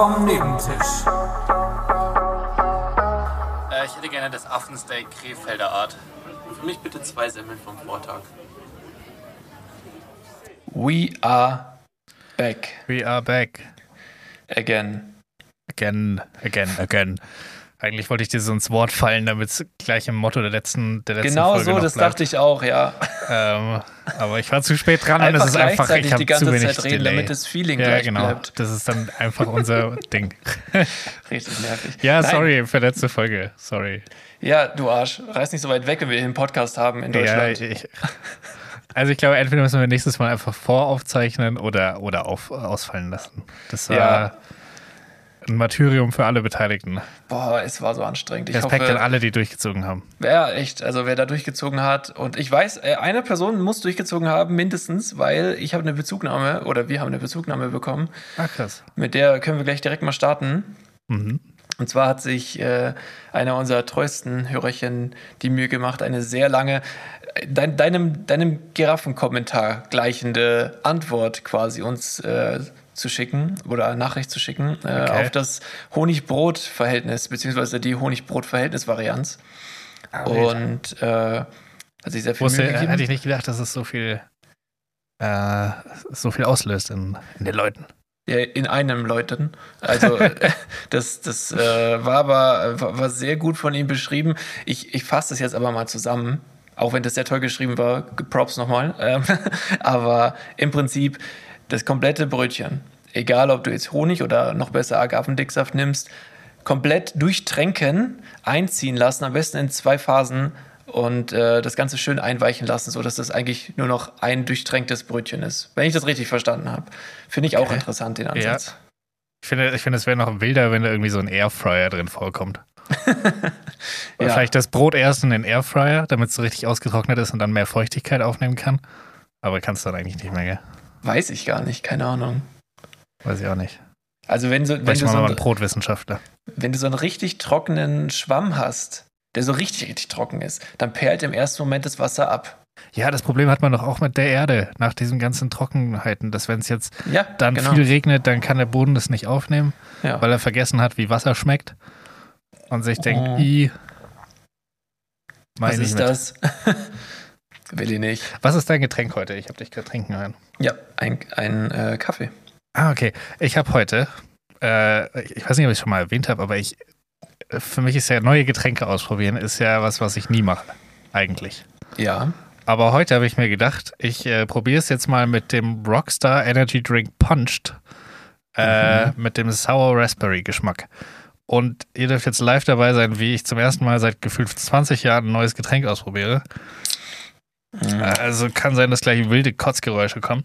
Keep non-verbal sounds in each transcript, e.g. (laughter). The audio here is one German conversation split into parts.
vom Nebentisch. Äh, ich hätte gerne das Affensteak Krefelder Art. Für mich bitte zwei Semmeln vom Vortag. We are back We are back. again. Again, again, again. Eigentlich wollte ich dir so ins Wort fallen, damit es gleich im Motto der letzten, der letzten Genau Folge so, noch das bleibt. dachte ich auch, ja. Ähm, aber ich war zu spät dran und Einfach es ist einfach, ich habe die ganze zu wenig Zeit reden, Delay. damit das Feeling ja, genau. bleibt. Das ist dann einfach unser (laughs) Ding. Richtig nervig. Ja, Nein. sorry für letzte Folge. Sorry. Ja, du Arsch, reiß nicht so weit weg, wenn wir hier einen Podcast haben in Ja, Deutschland. ich, also ich glaube, entweder müssen wir nächstes Mal einfach voraufzeichnen oder, oder auf, ausfallen lassen. Das war Ja. Ein Martyrium für alle Beteiligten. Boah, es war so anstrengend. Ich Respekt hoffe, an alle, die durchgezogen haben. Ja, echt. Also wer da durchgezogen hat. Und ich weiß, äh, eine Person muss durchgezogen haben, mindestens, weil ich habe eine Bezugnahme oder wir haben eine Bezugnahme bekommen. Ah, krass. Mit der können wir gleich direkt mal starten. Mhm. Und zwar hat sich äh, einer unserer treuesten Hörerchen die Mühe gemacht, eine sehr lange, äh, dein, deinem, deinem Giraffenkommentar gleichende Antwort quasi uns äh, zu schicken oder Nachricht zu schicken äh, Okay. auf das Honig-Brot-Verhältnis, beziehungsweise die Honig-Brot-Verhältnis-Varianz. Und äh, hat sich sehr viel Wusste, Mühe gegeben. hätte ich nicht gedacht, dass es so viel, äh, so viel auslöst in, in den Leuten. Ja, in einem Leuten. Also (laughs) das, das äh, war aber war, war sehr gut von ihm beschrieben. Ich, ich fasse das jetzt aber mal zusammen, auch wenn das sehr toll geschrieben war. Props nochmal. Ähm, (laughs) aber im Prinzip das komplette Brötchen, egal ob du jetzt Honig oder noch besser Agavendicksaft nimmst, komplett durchtränken, einziehen lassen, am besten in zwei Phasen und äh, das Ganze schön einweichen lassen, sodass das eigentlich nur noch ein durchtränktes Brötchen ist. Wenn ich das richtig verstanden habe. Finde ich auch Okay. interessant, den Ansatz. Ich finde, ich finde es wäre noch wilder, wenn da irgendwie so ein Airfryer drin vorkommt. (laughs) Oder Ja. vielleicht das Brot erst in den Airfryer, damit es so richtig ausgetrocknet ist und dann mehr Feuchtigkeit aufnehmen kann. Aber kannst du dann eigentlich nicht mehr, gell? Weiß ich gar nicht, keine Ahnung. Weiß ich auch nicht. Also wenn, so, wenn, du so einen, ein Brotwissenschaftler. wenn du so einen richtig trockenen Schwamm hast, der so richtig, richtig trocken ist, dann perlt im ersten Moment das Wasser ab. Ja, das Problem hat man doch auch mit der Erde, nach diesen ganzen Trockenheiten, dass wenn es jetzt Ja, dann genau. viel regnet, dann kann der Boden das nicht aufnehmen, ja. weil er vergessen hat, wie Wasser schmeckt. Und sich denkt, Oh. i. Was ist mit. das? (laughs) Will ich nicht. Was ist dein Getränk heute? Ich habe dich gerade trinken hören. Ja, ein, ein äh, Kaffee. Ah, okay. Ich habe heute, äh, ich weiß nicht, ob ich es schon mal erwähnt habe, aber ich, für mich ist ja neue Getränke ausprobieren, ist ja was, was ich nie mache, eigentlich. Ja. Aber heute habe ich mir gedacht, ich äh, probiere es jetzt mal mit dem Rockstar Energy Drink Punched, äh, mit dem Sour Raspberry Geschmack. Und ihr dürft jetzt live dabei sein, wie ich zum ersten Mal seit gefühlt 20 Jahren ein neues Getränk ausprobiere. Mhm. Also kann sein, dass gleich wilde Kotzgeräusche kommen.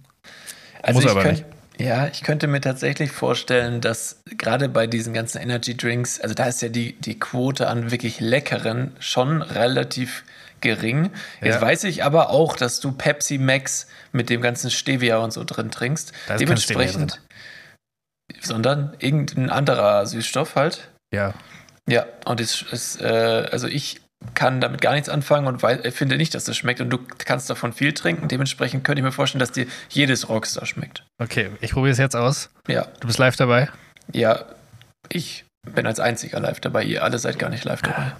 Also Muss aber könnt, Ja, ich könnte mir tatsächlich vorstellen, dass gerade bei diesen ganzen Energy Drinks, also da ist ja die, die Quote an wirklich leckeren schon relativ gering. Jetzt Ja. weiß ich aber auch, dass du Pepsi Max mit dem ganzen Stevia und so drin trinkst. Da ist Dementsprechend. Sondern irgendein anderer Süßstoff halt. Ja. Ja, und es ist, äh, also ich kann damit gar nichts anfangen und wei- finde nicht, dass das schmeckt. Und du kannst davon viel trinken. Dementsprechend könnte ich mir vorstellen, dass dir jedes Rockstar schmeckt. Okay, ich probiere es jetzt aus. Ja, Du bist live dabei. ja, ich bin als einziger live dabei. Ihr alle seid gar nicht live dabei.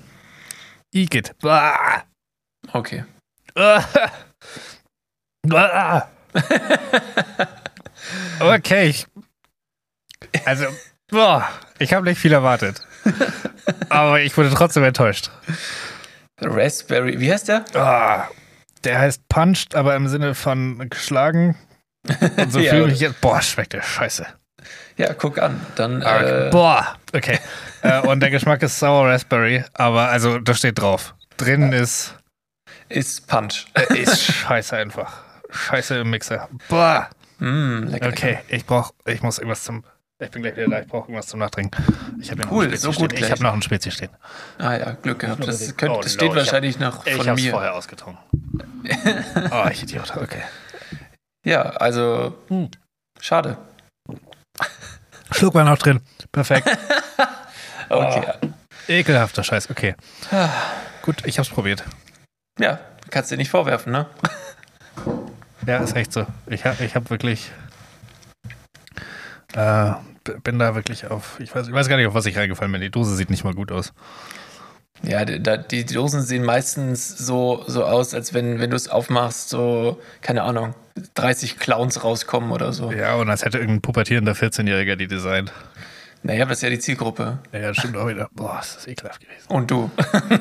Igitt. Bah. Okay. Ah. Ah. (laughs) Okay, ich, also, boah, ich habe nicht viel erwartet. (laughs) Aber ich wurde trotzdem enttäuscht. Raspberry, wie heißt der? Ah, der heißt punched, aber im Sinne von geschlagen. Und so (laughs) Ja, fühle ich jetzt. Boah, schmeckt der scheiße. Ja, guck an. Dann, Okay. äh, Boah, okay. (laughs) äh, und der Geschmack ist Sour Raspberry, aber also, da steht drauf. Drin ist, ist Punch. (laughs) äh, ist scheiße einfach. Scheiße im Mixer. Boah. Mm, lecker. Okay, ich brauch, ich muss irgendwas zum. Ich bin gleich wieder da, ich brauche irgendwas zum Nachtrinken. Ich habe Cool, so gut stehen. Ich habe noch ein Spezi stehen. Ah ja, Glück gehabt. Das, Oh, könnte, no, das steht ich wahrscheinlich noch Ich von habe es mir. vorher ausgetrunken. oh, ich Idiot. Okay. Ja, also Hm. schade. Schluck war noch drin. Perfekt. (laughs) Okay. Ekelhafter Scheiß. Okay. Gut, ich hab's probiert. Ja, kannst dir nicht vorwerfen, ne? Ja, ist echt so. Ich habe ich hab wirklich äh, bin da wirklich auf, ich weiß, ich weiß gar nicht, auf was ich reingefallen bin. Die Dose sieht nicht mal gut aus. Ja, die, Dosen sehen meistens so, so aus, als wenn, wenn du es aufmachst, so, keine Ahnung, 30 Clowns rauskommen oder so. Ja, und als hätte irgendein pubertierender 14-Jähriger die designt. Naja, das ist ja die Zielgruppe. Ja, das stimmt auch wieder. Boah, ist das ekelhaft gewesen. Und du. (laughs)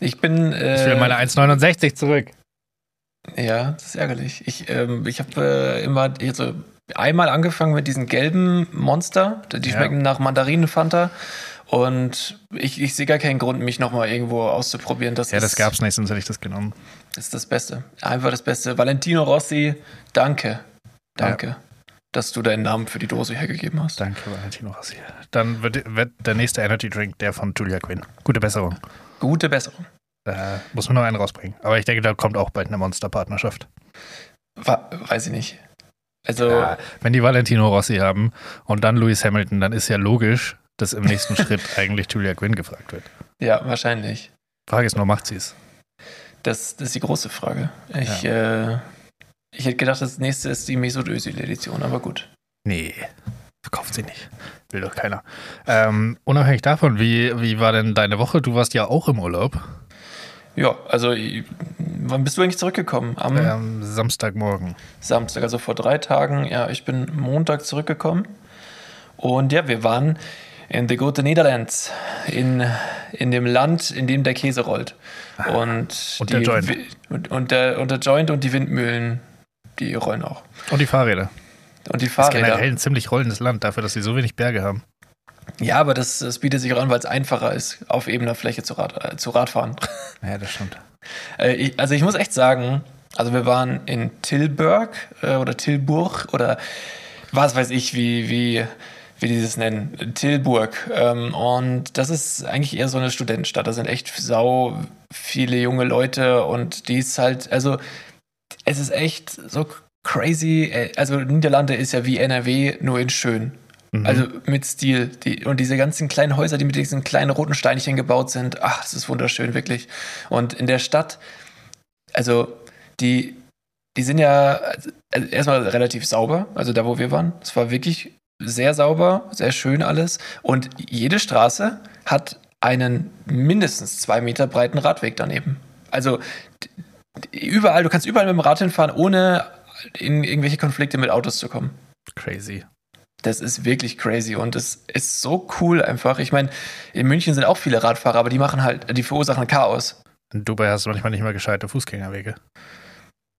ich bin. Äh, ich will meine 1,69 zurück. Ja, das ist ärgerlich. Ich, ähm, ich habe äh, immer also einmal angefangen mit diesen gelben Monster. Die schmecken ja. nach Mandarinenfanta. Und ich, ich sehe gar keinen Grund, mich nochmal irgendwo auszuprobieren. Das ja, das gab es nicht, sonst hätte ich das genommen. Das ist das Beste. Einfach das Beste. Valentino Rossi, danke. Danke. Ja. Dass du deinen Namen für die Dose hergegeben hast. Danke, Valentino Rossi. Dann wird, wird der nächste Energy Drink der von Julia Quinn. Gute Besserung. Gute Besserung. Da muss man noch einen rausbringen. Aber ich denke, da kommt auch bald eine Monsterpartnerschaft. Weiß ich nicht. Also. Ja, wenn die Valentino Rossi haben und dann Lewis Hamilton, dann ist ja logisch, dass im nächsten (laughs) Schritt eigentlich Julia Quinn gefragt wird. Ja, wahrscheinlich. Frage ist nur, macht sie es? Das, das ist die große Frage. Ich, ja. äh, ich hätte gedacht, das nächste ist die Mesut Özil-Edition, aber gut. Nee, verkauft sie nicht. Will doch keiner. Ähm, unabhängig davon, wie, wie war denn deine Woche? Du warst ja auch im Urlaub. Ja, also wann bist du eigentlich zurückgekommen? Am ähm, Samstagmorgen. Samstag, also vor drei Tagen. Ja, ich bin Montag zurückgekommen. Und ja, wir waren in the good Netherlands, in, in dem Land, in dem der Käse rollt. Und, und der Joint. Und, und, der, und der Joint und die Windmühlen, die rollen auch. Und die Fahrräder. Und die Fahrräder. Das ist generell ein ziemlich rollendes Land, dafür, dass sie so wenig Berge haben. Ja, aber das, das bietet sich auch an, weil es einfacher ist, auf ebener Fläche zu, Rad, äh, zu Radfahren. (laughs) Ja, das stimmt. Äh, ich, also ich muss echt sagen, also wir waren in Tilburg äh, oder Tilburg oder was weiß ich, wie, wie wie die das nennen, Tilburg. Ähm, und das ist eigentlich eher so eine Studentenstadt. Da sind echt sau viele junge Leute und die ist halt, also es ist echt so crazy. Äh, also Niederlande ist ja wie NRW, nur in schön. Mhm. Also mit Stil. Die, und diese ganzen kleinen Häuser, die mit diesen kleinen roten Steinchen gebaut sind, ach, das ist wunderschön, wirklich. Und in der Stadt, also die, die sind ja also erstmal relativ sauber, also da, wo wir waren. Es war wirklich sehr sauber, sehr schön alles. Und jede Straße hat einen mindestens zwei Meter breiten Radweg daneben. Also überall, du kannst überall mit dem Rad hinfahren, ohne in irgendwelche Konflikte mit Autos zu kommen. Crazy. Das ist wirklich crazy und es ist so cool einfach. Ich meine, in München sind auch viele Radfahrer, aber die machen halt, die verursachen Chaos. In Dubai hast du manchmal nicht mal gescheite Fußgängerwege.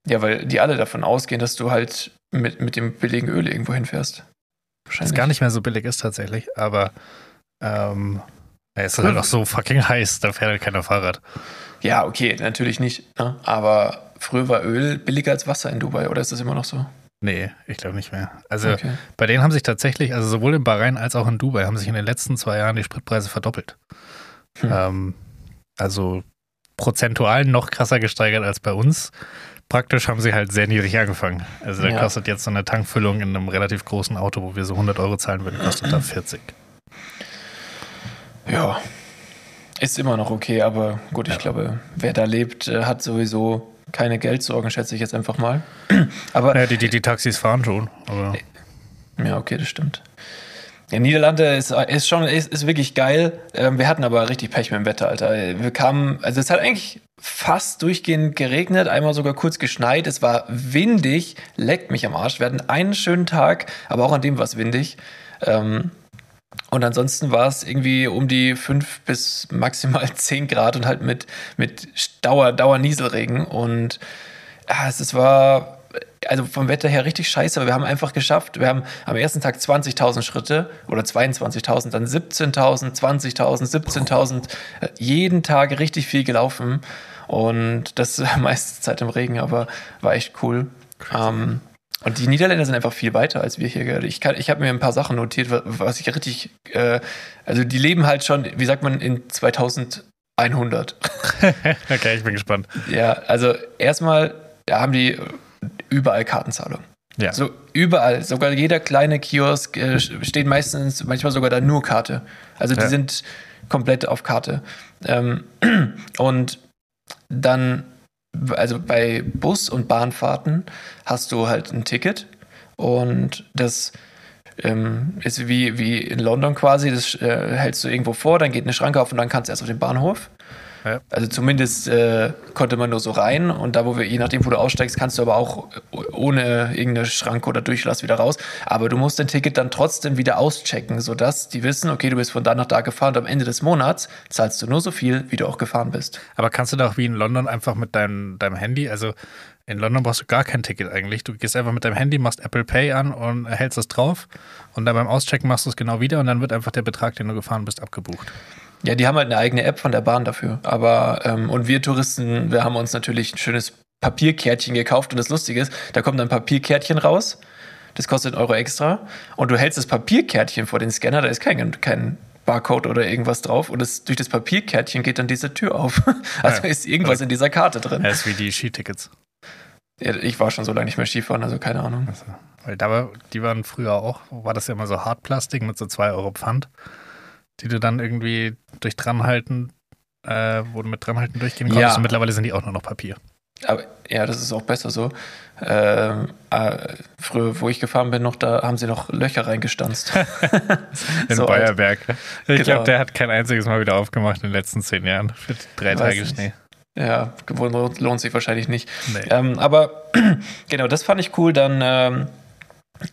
Ja, weil die alle davon ausgehen, dass du halt mit, mit dem billigen Öl irgendwo hinfährst. Was gar nicht mehr so billig ist tatsächlich, aber ähm, es ist halt auch so fucking heiß, da fährt halt keiner Fahrrad. Ja, okay, natürlich nicht. Ne? Aber früher war Öl billiger als Wasser in Dubai, oder ist das immer noch so? Nee, ich glaube nicht mehr. Also okay. bei denen haben sich tatsächlich, also sowohl in Bahrain als auch in Dubai, haben sich in den letzten zwei Jahren die Spritpreise verdoppelt. Hm. Ähm, also prozentual noch krasser gesteigert als bei uns praktisch haben sie halt sehr niedrig angefangen. Also da ja. kostet jetzt so eine Tankfüllung in einem relativ großen Auto, wo wir so 100 Euro zahlen würden, kostet da 40. Ja, ist immer noch okay, aber gut, ich ja. glaube, wer da lebt, äh, hat sowieso keine Geldsorgen, schätze ich jetzt einfach mal. (clears throat) aber ja, die, die, die Taxis fahren schon. Aber. Ja, okay, das stimmt. Ja, Niederlande ist, ist schon ist, ist wirklich geil. Ähm, wir hatten aber richtig Pech mit dem Wetter, Alter. Wir kamen, also es hat eigentlich fast durchgehend geregnet, einmal sogar kurz geschneit. Es war windig, leckt mich am Arsch. Wir hatten einen schönen Tag, aber auch an dem war es windig. Ähm, und ansonsten war es irgendwie um die fünf bis maximal (laughs) zehn Grad und halt mit, mit Dauer, Dauernieselregen. Und ja, es, es war also vom Wetter her richtig scheiße, aber wir haben einfach geschafft. Wir haben am ersten Tag 20.000 Schritte oder 22.000, dann 17.000, 20.000, 17.000, jeden Tag richtig viel gelaufen und das (laughs) meiste Zeit im Regen, aber war echt cool. Ähm, und die Niederländer sind einfach viel weiter als wir hier. Ich, ich habe mir ein paar Sachen notiert, was ich richtig, äh, also die leben halt schon, wie sagt man, in 2100. (laughs) okay, ich bin gespannt. Ja, also erstmal da haben die überall Kartenzahlung. Ja. So überall, sogar jeder kleine Kiosk äh, steht meistens, manchmal sogar da nur Karte. Also die ja. sind komplett auf Karte. Ähm, (clears throat) und dann, also bei Bus- und Bahnfahrten hast du halt ein Ticket und das ähm, ist wie, wie in London quasi. Das äh, hältst du irgendwo vor, dann geht eine Schranke auf und dann kannst du erst auf den Bahnhof. Ja. Also zumindest äh, konnte man nur so rein und da, wo wir, je nachdem, wo du aussteigst, kannst du aber auch ohne irgendeine Schranke oder Durchlass wieder raus. Aber du musst dein Ticket dann trotzdem wieder auschecken, sodass die wissen, okay, du bist von da nach da gefahren und am Ende des Monats zahlst du nur so viel, wie du auch gefahren bist. Aber kannst du da auch wie in London einfach mit deinem, deinem Handy, also in London brauchst du gar kein Ticket eigentlich. Du gehst einfach mit deinem Handy, machst Apple Pay an und hältst es drauf. Und dann beim Auschecken machst du es genau wieder und dann wird einfach der Betrag, den du gefahren bist, abgebucht. Ja, die haben halt eine eigene App von der Bahn dafür. Aber, ähm, und wir Touristen, wir haben uns natürlich ein schönes Papierkärtchen gekauft. Und das Lustige ist, da kommt ein Papierkärtchen raus. Das kostet einen Euro extra. Und du hältst das Papierkärtchen vor den Scanner, da ist kein, kein Barcode oder irgendwas drauf und das, durch das Papierkärtchen geht dann diese Tür auf. (laughs) Also ja. ist irgendwas in dieser Karte drin. Das ist wie die Skitickets. Ja, ich war schon so lange nicht mehr Skifahren, also keine Ahnung. Also, weil da war, die waren früher auch, war das ja immer so Hartplastik mit so 2 Euro Pfand, die du dann irgendwie durch Dranhalten, äh, wo du mit Dranhalten durchgehen konntest. Ja. Und mittlerweile sind die auch nur noch Papier. Aber ja, das ist auch besser so. Ähm, äh, früher, wo ich gefahren bin, noch, da haben sie noch Löcher reingestanzt. (laughs) in so Bayerberg. Ich genau. glaube, der hat kein einziges Mal wieder aufgemacht in den letzten zehn Jahren für drei Weiß Tage Schnee. Ja, lohnt sich wahrscheinlich nicht. Nee. Ähm, aber (clears throat) genau, das fand ich cool. Dann ähm,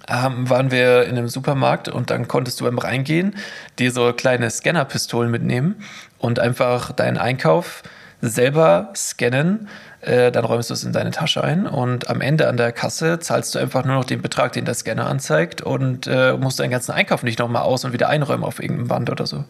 waren wir in einem Supermarkt und dann konntest du beim Reingehen dir so kleine Scannerpistolen mitnehmen und einfach deinen Einkauf selber scannen. Äh, dann räumst du es in deine Tasche ein und am Ende an der Kasse zahlst du einfach nur noch den Betrag, den der Scanner anzeigt und äh, musst deinen ganzen Einkauf nicht nochmal aus und wieder einräumen auf irgendeinem Band oder so.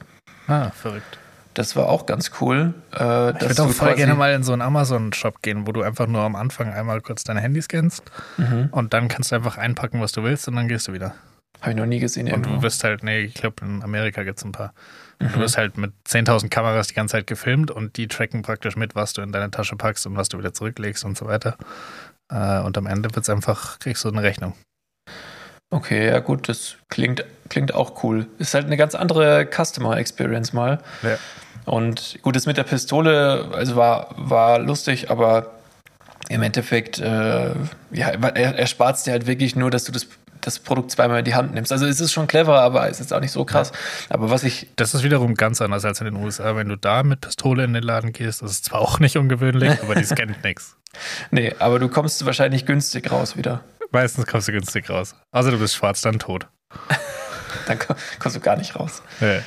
Ah, verrückt. Das war auch ganz cool. Äh, ich würde auch voll gerne mal in so einen Amazon-Shop gehen, wo du einfach nur am Anfang einmal kurz deine Handy scannst mhm. und dann kannst du einfach einpacken, was du willst und dann gehst du wieder. Habe ich noch nie gesehen. Und irgendwo. du wirst halt, nee, ich glaube in Amerika gibt es ein paar. Mhm. Du wirst halt mit 10.000 Kameras die ganze Zeit gefilmt und die tracken praktisch mit, was du in deine Tasche packst und was du wieder zurücklegst und so weiter. Äh, und am Ende wird's einfach, kriegst du eine Rechnung. Okay, ja gut, das klingt, klingt auch cool. Ist halt eine ganz andere Customer Experience mal. Ja. Und gut, das mit der Pistole, also war, war lustig, aber im Endeffekt, äh, ja, er, er spart es dir halt wirklich nur, dass du das, das Produkt zweimal in die Hand nimmst. Also es ist schon clever, aber es ist auch nicht so krass. Aber was ich. Das ist wiederum ganz anders als in den USA. Wenn du da mit Pistole in den Laden gehst, das ist zwar auch nicht ungewöhnlich, (laughs) aber die scannt nichts. Nee, aber du kommst wahrscheinlich günstig raus wieder. Meistens kommst du günstig raus. Also du bist schwarz, dann tot. (laughs) dann kommst du gar nicht raus. Ja.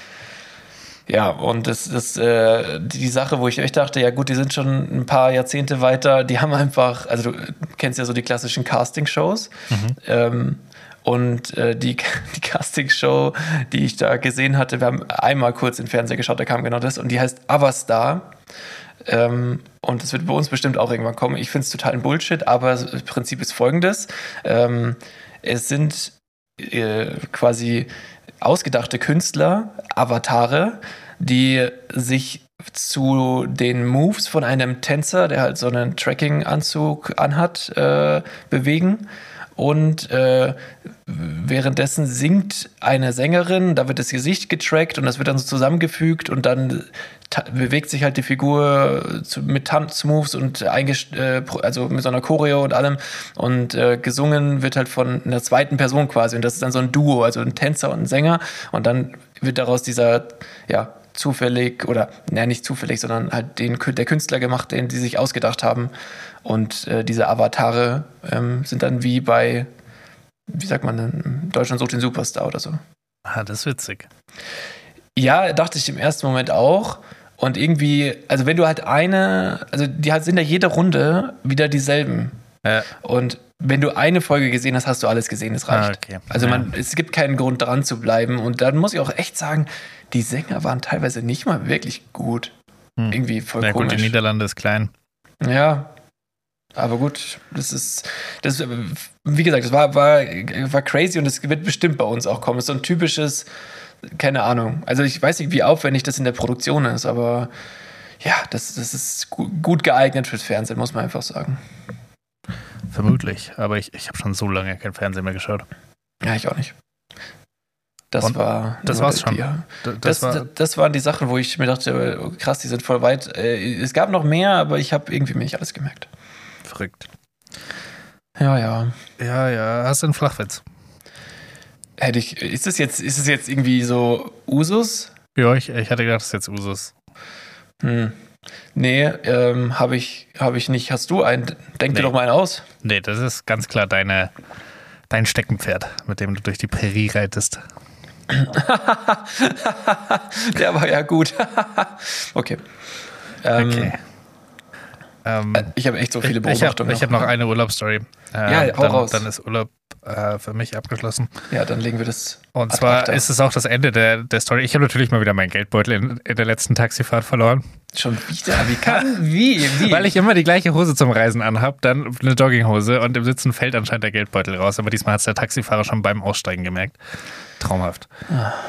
Ja, und das ist äh, die Sache, wo ich echt dachte, ja gut, die sind schon ein paar Jahrzehnte weiter, die haben einfach, also du kennst ja so die klassischen Casting-Shows. Mhm. Ähm, und äh, die, (laughs) die Casting-Show, die ich da gesehen hatte, wir haben einmal kurz im Fernseher geschaut, da kam genau das, und die heißt Avastar. Ähm, und das wird bei uns bestimmt auch irgendwann kommen. Ich finde es total ein Bullshit, aber das Prinzip ist folgendes. Ähm, es sind äh, quasi ausgedachte Künstler, Avatare, die sich zu den Moves von einem Tänzer, der halt so einen Tracking-Anzug anhat, äh, bewegen. Und äh, währenddessen singt eine Sängerin, da wird das Gesicht getrackt und das wird dann so zusammengefügt und dann bewegt sich halt die Figur zu, mit Tanzmoves und äh, also mit so einer Choreo und allem. Und äh, gesungen wird halt von einer zweiten Person quasi. Und das ist dann so ein Duo, also ein Tänzer und ein Sänger. Und dann wird daraus dieser ja zufällig oder naja, nicht zufällig, sondern halt den der Künstler gemacht, den die sich ausgedacht haben und äh, diese Avatare ähm, sind dann wie bei wie sagt man Deutschland sucht den Superstar oder so. Ah, das ist witzig. Ja, dachte ich im ersten Moment auch. Und irgendwie, also wenn du halt eine, also die sind ja jede Runde wieder dieselben. Ja. Und wenn du eine Folge gesehen hast, hast du alles gesehen, es reicht. Ah, okay. Also man, ja. es gibt keinen Grund dran zu bleiben. Und dann muss ich auch echt sagen, die Sänger waren teilweise nicht mal wirklich gut. Hm. Irgendwie voll ja, komisch. gut, die Niederlande ist klein. Ja. Aber gut, das ist, das, wie gesagt, das war, war, war crazy und es wird bestimmt bei uns auch kommen. Das ist so ein typisches, keine Ahnung. Also ich weiß nicht, wie aufwendig das in der Produktion ist, aber ja, das, das ist gut geeignet fürs Fernsehen, muss man einfach sagen. Vermutlich, aber ich, ich habe schon so lange kein Fernsehen mehr geschaut. Ja, ich auch nicht. Das Und war. Das war's schon. Die, das, das, war, das, waren die Sachen, wo ich mir dachte, oh, krass, die sind voll weit. Äh, es gab noch mehr, aber ich habe irgendwie mir nicht alles gemerkt. Verrückt. Ja, ja. Ja, ja. Hast du einen Flachwitz? hätte ich, ist es jetzt, ist es jetzt irgendwie so Usus? Ja, ich, ich hatte gedacht, das ist jetzt Usus. Hm. Nee, ähm, habe ich, hab ich nicht. Hast du einen? Denk Nee. dir doch mal einen aus. Nee, das ist ganz klar deine, dein Steckenpferd, mit dem du durch die Prärie reitest. (laughs) Der war ja gut. (laughs) okay. Ähm, Okay. Ähm, Ich habe echt so viele ich ich habe Beobachtungen. hab noch eine Urlaubsstory. Ähm, Ja, hau dann, raus. dann ist Urlaub äh, für mich abgeschlossen. Ja, dann legen wir das. Und zwar acta. ist es auch das Ende der, der Story. Ich habe natürlich mal wieder meinen Geldbeutel in, in der letzten Taxifahrt verloren. Schon wieder? Wie kann? Wie? Wie? (laughs) Weil ich immer die gleiche Hose zum Reisen anhab, dann eine Jogginghose und im Sitzen fällt anscheinend der Geldbeutel raus. Aber diesmal hat es der Taxifahrer schon beim Aussteigen gemerkt. Traumhaft.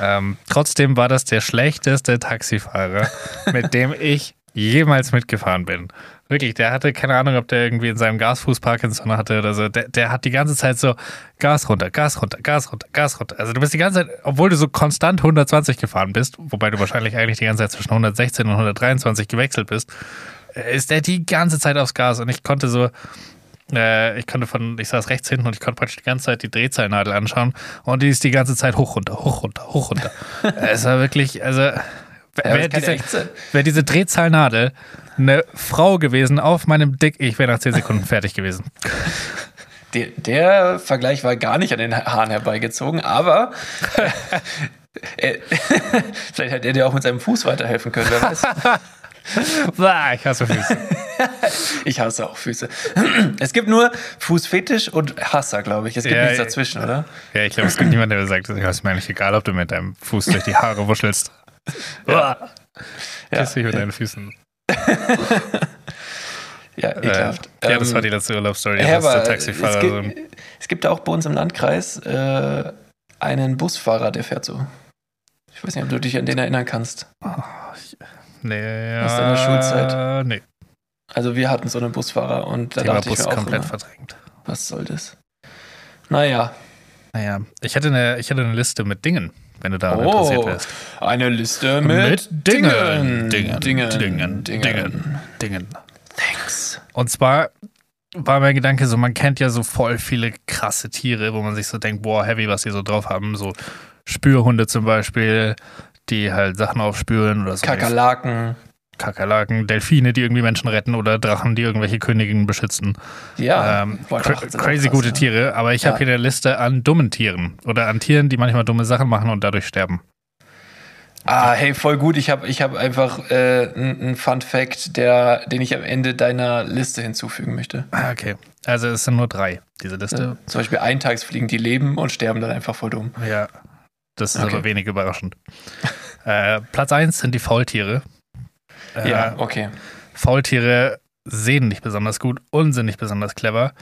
Ähm, trotzdem war das der schlechteste Taxifahrer, (laughs) mit dem ich jemals mitgefahren bin. Wirklich, der hatte keine Ahnung, ob der irgendwie in seinem Gasfuß Parkinson hatte oder so. Der, der hat die ganze Zeit so Gas runter, Gas runter, Gas runter, Gas runter. Also du bist die ganze Zeit, obwohl du so konstant 120 gefahren bist, wobei du wahrscheinlich eigentlich die ganze Zeit zwischen 116 und 123 gewechselt bist, äh, ist der die ganze Zeit aufs Gas und ich konnte so, äh, ich konnte von, ich saß rechts hinten und ich konnte praktisch die ganze Zeit die Drehzahlnadel anschauen und die ist die ganze Zeit hoch runter, hoch runter, hoch runter. (laughs) es war wirklich, also wäre ja diese, wär diese Drehzahlnadel eine Frau gewesen auf meinem Dick, ich wäre nach 10 Sekunden (laughs) fertig gewesen. Der, der Vergleich war gar nicht an den Haaren herbeigezogen, aber (laughs) äh, (laughs) vielleicht hätte er dir auch mit seinem Fuß weiterhelfen können. Wer weiß. Ich hasse Füße. Ich hasse auch Füße. (clears throat) Es gibt nur Fußfetisch und Hasser, glaube ich. Es gibt Ja, nichts dazwischen, oder? Ja, ich glaube, es gibt niemanden, der sagt, es ist mir eigentlich egal, ob du mit deinem Fuß durch die Haare wuschelst. (laughs) Ja. Kiss dich mit deinen Füßen. ja Äh, ekelhaft. ja, das Ähm, war die letzte Urlaubsstory. Ja, aber Taxifahrer es, so gibt, es gibt auch bei uns im Landkreis äh, einen Busfahrer, der fährt so. Ich weiß nicht, ob du dich an den erinnern kannst. Nee, Aus deiner Schulzeit? Nee, Also wir hatten so einen Busfahrer und da Thema dachte ich Bus mir auch komplett immer, verdrängt. was soll das? Naja, Naja, ich hatte, eine, ich hatte eine Liste mit Dingen, wenn du daran oh, interessiert wärst. Oh, eine Liste mit, mit Dingen. Dingen. Dingen. Dingen. Dingen. Dingen. Thanks. Und zwar war mein Gedanke so, man kennt ja so voll viele krasse Tiere, wo man sich so denkt, boah, heavy, was die so drauf haben. So Spürhunde zum Beispiel, die halt Sachen aufspüren oder so. Kakerlaken. Kakerlaken, Delfine, die irgendwie Menschen retten oder Drachen, die irgendwelche Königinnen beschützen. Ja, ähm, cra crazy krass, gute ja. Tiere, aber ich Ja. habe hier eine Liste an dummen Tieren oder an Tieren, die manchmal dumme Sachen machen und dadurch sterben. Ah, hey, voll gut. Ich habe ich hab einfach äh, einen Fun Fact, der, den ich am Ende deiner Liste hinzufügen möchte. Ah, Okay, also es sind nur drei, diese Liste. Ja. Zum Beispiel Eintagsfliegen, die leben und sterben dann einfach voll dumm. Ja, das ist Okay. aber wenig überraschend. (laughs) äh, Platz 1 sind die Faultiere. Äh, Ja, okay. Faultiere sehen nicht besonders gut und sind nicht besonders clever.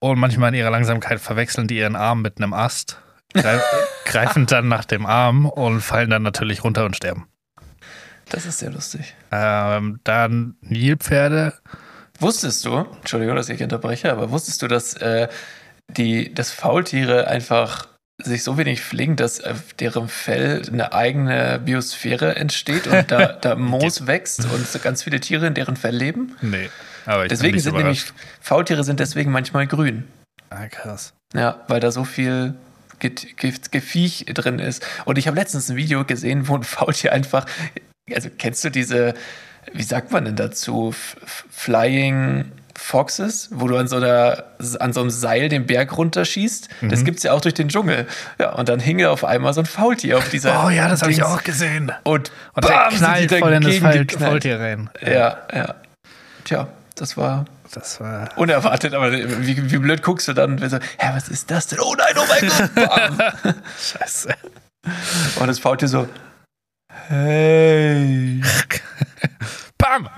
Und manchmal in ihrer Langsamkeit verwechseln die ihren Arm mit einem Ast, greif, (laughs) greifen dann nach dem Arm und fallen dann natürlich runter und sterben. Das ist sehr lustig. Ähm, dann Nilpferde. Wusstest du, Entschuldigung, dass ich unterbreche, aber wusstest du, dass äh, die, dass Faultiere einfach sich so wenig pflegen, dass auf deren Fell eine eigene Biosphäre entsteht und da, da (laughs) Moos wächst und so ganz viele Tiere in deren Fell leben? Nee, aber ich Deswegen sind nämlich, Faultiere sind deswegen manchmal grün. Ah, krass. Ja, weil da so viel Ge Ge Geviech drin ist. Und ich habe letztens ein Video gesehen, wo ein Faultier einfach, also kennst du diese, wie sagt man denn dazu, F- Flying Foxes, wo du an so, einer, an so einem Seil den Berg runterschießt? Das Mhm. gibt's ja auch durch den Dschungel. Ja, und dann hing auf einmal so ein Faultier auf dieser. Oh ja, das habe ich auch gesehen. Und, Und der bam, die knallt voll in das dagegen Faul geknallt. Faultier rein. Ja, ja. Tja, das war Das war. unerwartet, aber wie, wie blöd guckst du dann und so, hä, was ist das denn? Oh nein, oh mein Gott! Bam. (laughs) Scheiße. Und das Faultier so, (laughs) hey, (laughs) Bam!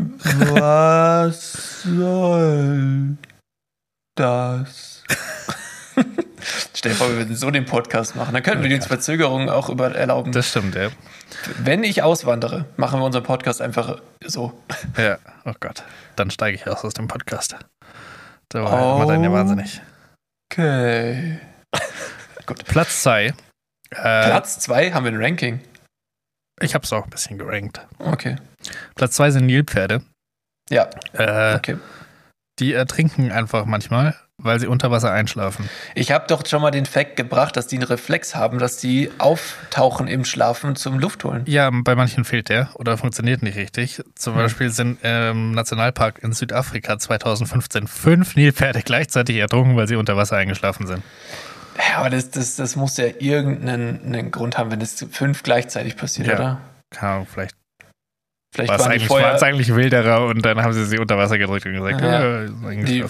was soll das? (laughs) Stell dir vor, wir würden so den Podcast machen. Dann könnten wir die Verzögerungen auch über erlauben. Das stimmt, ja. Wenn ich auswandere, machen wir unseren Podcast einfach so. Ja, oh Gott. Dann steige ich aus aus dem Podcast. Da war Oh. einen ja wahnsinnig. Okay. (laughs) Platz 2. Äh, Platz zwei haben wir ein Ranking. Ich habe es auch ein bisschen gerankt. Okay. Platz 2 sind Nilpferde. Ja, Äh, okay. Die ertrinken einfach manchmal, weil sie unter Wasser einschlafen. Ich habe doch schon mal den Fact gebracht, dass die einen Reflex haben, dass die auftauchen im Schlafen zum Luft holen. Ja, bei manchen fehlt der oder funktioniert nicht richtig. Zum Hm. Beispiel sind im Nationalpark in Südafrika 2015 fünf Nilpferde gleichzeitig ertrunken, weil sie unter Wasser eingeschlafen sind. Ja, aber das, das, das muss ja irgendeinen einen Grund haben, wenn das fünf gleichzeitig passiert, Ja. oder? Keine Ahnung, vielleicht Vielleicht war es eigentlich, vorher, war eigentlich wilderer und dann haben sie sie unter Wasser gedrückt und gesagt, Ja. ist die,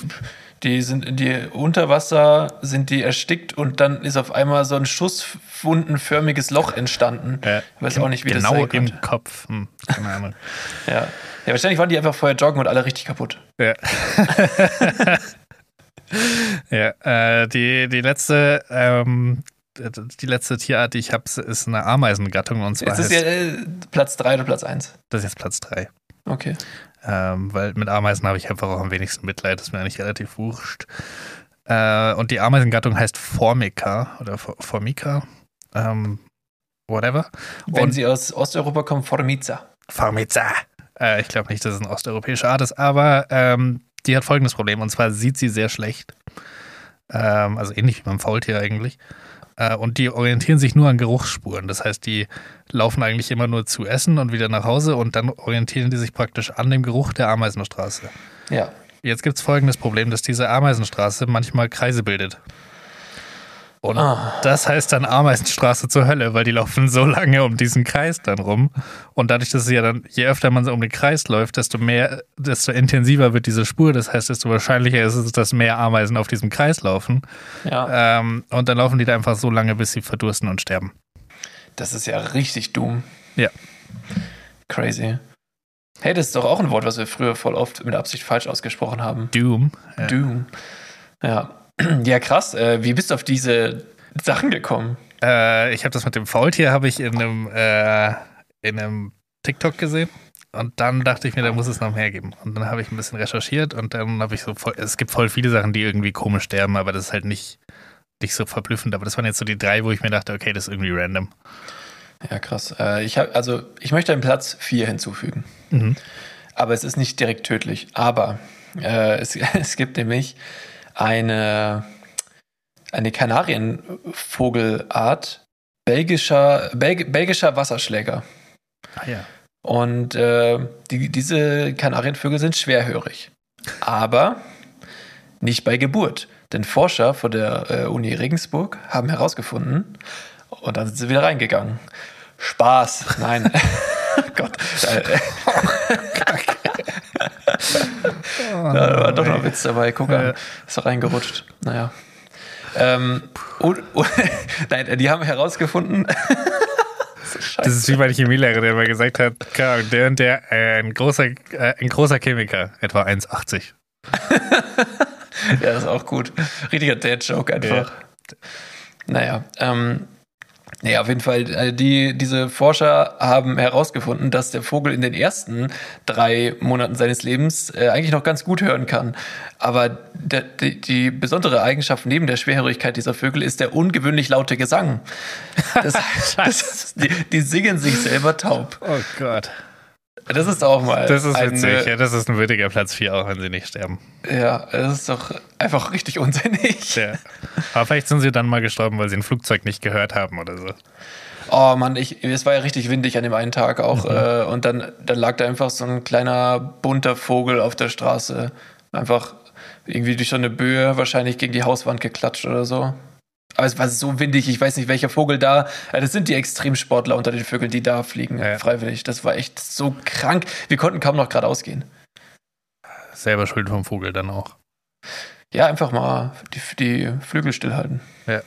die sind die unter Wasser sind die erstickt und dann ist auf einmal so ein schusswundenförmiges Loch entstanden. Ja, Ich weiß auch nicht, wie genau das sein im. Kopf. Hm, keine Ahnung. (laughs) Ja. ja, wahrscheinlich waren die einfach vorher joggen und alle richtig kaputt. Ja. (laughs) ja, äh, die, die letzte, ähm, die letzte Tierart, die ich habe, ist eine Ameisengattung und zwar Ist das ja äh, Platz 3 oder Platz 1? das ist jetzt Platz 3. Okay. Ähm, weil mit Ameisen habe ich einfach auch am wenigsten Mitleid, das ist mir eigentlich relativ wurscht. Äh, und die Ameisengattung heißt Formica oder For- Formica, ähm, whatever. Wenn Und- sie aus Osteuropa kommen, Formica. Formica. Äh, ich glaube nicht, dass es ein osteuropäischer Art ist, aber ähm, die hat folgendes Problem und zwar sieht sie sehr schlecht. Ähm, also ähnlich wie beim Faultier eigentlich. Äh, und die orientieren sich nur an Geruchsspuren. Das heißt, die laufen eigentlich immer nur zu essen und wieder nach Hause und dann orientieren die sich praktisch an dem Geruch der Ameisenstraße. Ja. Jetzt gibt es folgendes Problem, dass diese Ameisenstraße manchmal Kreise bildet. Und Ah. das heißt dann Ameisenstraße zur Hölle, weil die laufen so lange um diesen Kreis dann rum. Und dadurch, dass es ja dann, je öfter man so um den Kreis läuft, desto mehr, desto intensiver wird diese Spur. Das heißt, desto wahrscheinlicher ist es, dass mehr Ameisen auf diesem Kreis laufen. Ja. Ähm, und dann laufen die da einfach so lange, bis sie verdursten und sterben. Das ist ja richtig dumm. Ja. Crazy. Hey, das ist doch auch ein Wort, was wir früher voll oft mit Absicht falsch ausgesprochen haben. Doom. Ja. Doom. Ja. Ja, krass. Äh, wie bist du auf diese Sachen gekommen? Äh, ich habe das mit dem Faultier habe ich in einem, äh, in einem TikTok gesehen. Und dann dachte ich mir, da muss es noch mehr geben. Und dann habe ich ein bisschen recherchiert und dann habe ich so voll, es gibt voll viele Sachen, die irgendwie komisch sterben, aber das ist halt nicht, nicht so verblüffend. Aber das waren jetzt so die drei, wo ich mir dachte, okay, das ist irgendwie random. Ja, krass. Äh, ich hab, also, ich möchte einen Platz 4 hinzufügen. Mhm. Aber es ist nicht direkt tödlich. Aber äh, es, (laughs) es gibt nämlich eine, eine Kanarienvogelart, belgischer, Belg, belgischer Wasserschläger. Ah ja. Und äh, die, diese Kanarienvögel sind schwerhörig. Aber nicht bei Geburt. Denn Forscher von der äh, Uni Regensburg haben herausgefunden, und dann sind sie wieder reingegangen. Spaß, nein. (laughs) (laughs) Gott. Da war doch noch ein Witz dabei. Guck an. Ja. Ist doch reingerutscht. Naja. Ähm, und, und, (laughs) nein, die haben herausgefunden. (laughs) so. Das ist wie mein Chemielehrer, der mal gesagt hat, der und der, äh, ein, großer, äh, ein großer Chemiker, etwa 1,80. (laughs) Ja, das ist auch gut. Richtiger Dad-Joke einfach. Naja, ähm, naja, auf jeden Fall, äh, die, diese Forscher haben herausgefunden, dass der Vogel in den ersten drei Monaten seines Lebens äh, eigentlich noch ganz gut hören kann. Aber der, die, die besondere Eigenschaft neben der Schwerhörigkeit dieser Vögel ist der ungewöhnlich laute Gesang. Das, (laughs) das, (laughs) die, die singen sich selber taub. Oh Gott. Das ist auch mal. Das ist eine- witzig. Ja, das ist ein würdiger Platz 4, auch wenn sie nicht sterben. Ja, das ist doch einfach richtig unsinnig. Ja. Aber vielleicht sind sie dann mal gestorben, weil sie ein Flugzeug nicht gehört haben oder so. Oh Mann, ich, es war ja richtig windig an dem einen Tag auch. Mhm. Äh, und dann, dann lag da einfach so ein kleiner bunter Vogel auf der Straße. Einfach irgendwie durch so eine Böe wahrscheinlich gegen die Hauswand geklatscht oder so. Aber es war so windig, ich weiß nicht, welcher Vogel da. äh, Das sind die Extremsportler unter den Vögeln, die da fliegen, Ja. freiwillig. Das war echt so krank. Wir konnten kaum noch geradeaus gehen. Selber schuld vom Vogel dann auch. Ja, einfach mal die, die Flügel stillhalten. Ja.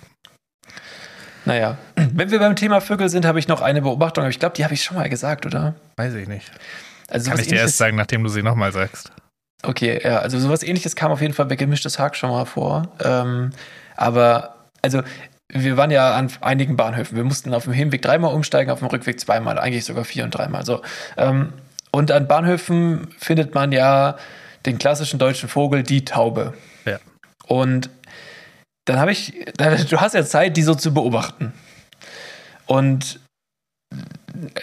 Naja, (clears throat) wenn wir beim Thema Vögel sind, habe ich noch eine Beobachtung, aber ich glaube, die habe ich schon mal gesagt, oder? Weiß ich nicht. Also Kann ich dir erst sagen, nachdem du sie nochmal sagst. Okay, ja, also sowas ähnliches kam auf jeden Fall bei Gemischtes Hack schon mal vor. Ähm, aber, also, wir waren ja an einigen Bahnhöfen. Wir mussten auf dem Hinweg dreimal umsteigen, auf dem Rückweg zweimal, eigentlich sogar vier und dreimal. So. Ähm, und an Bahnhöfen findet man ja den klassischen deutschen Vogel, die Taube. Ja. Und dann habe ich, (laughs) du hast ja Zeit, die so zu beobachten. Und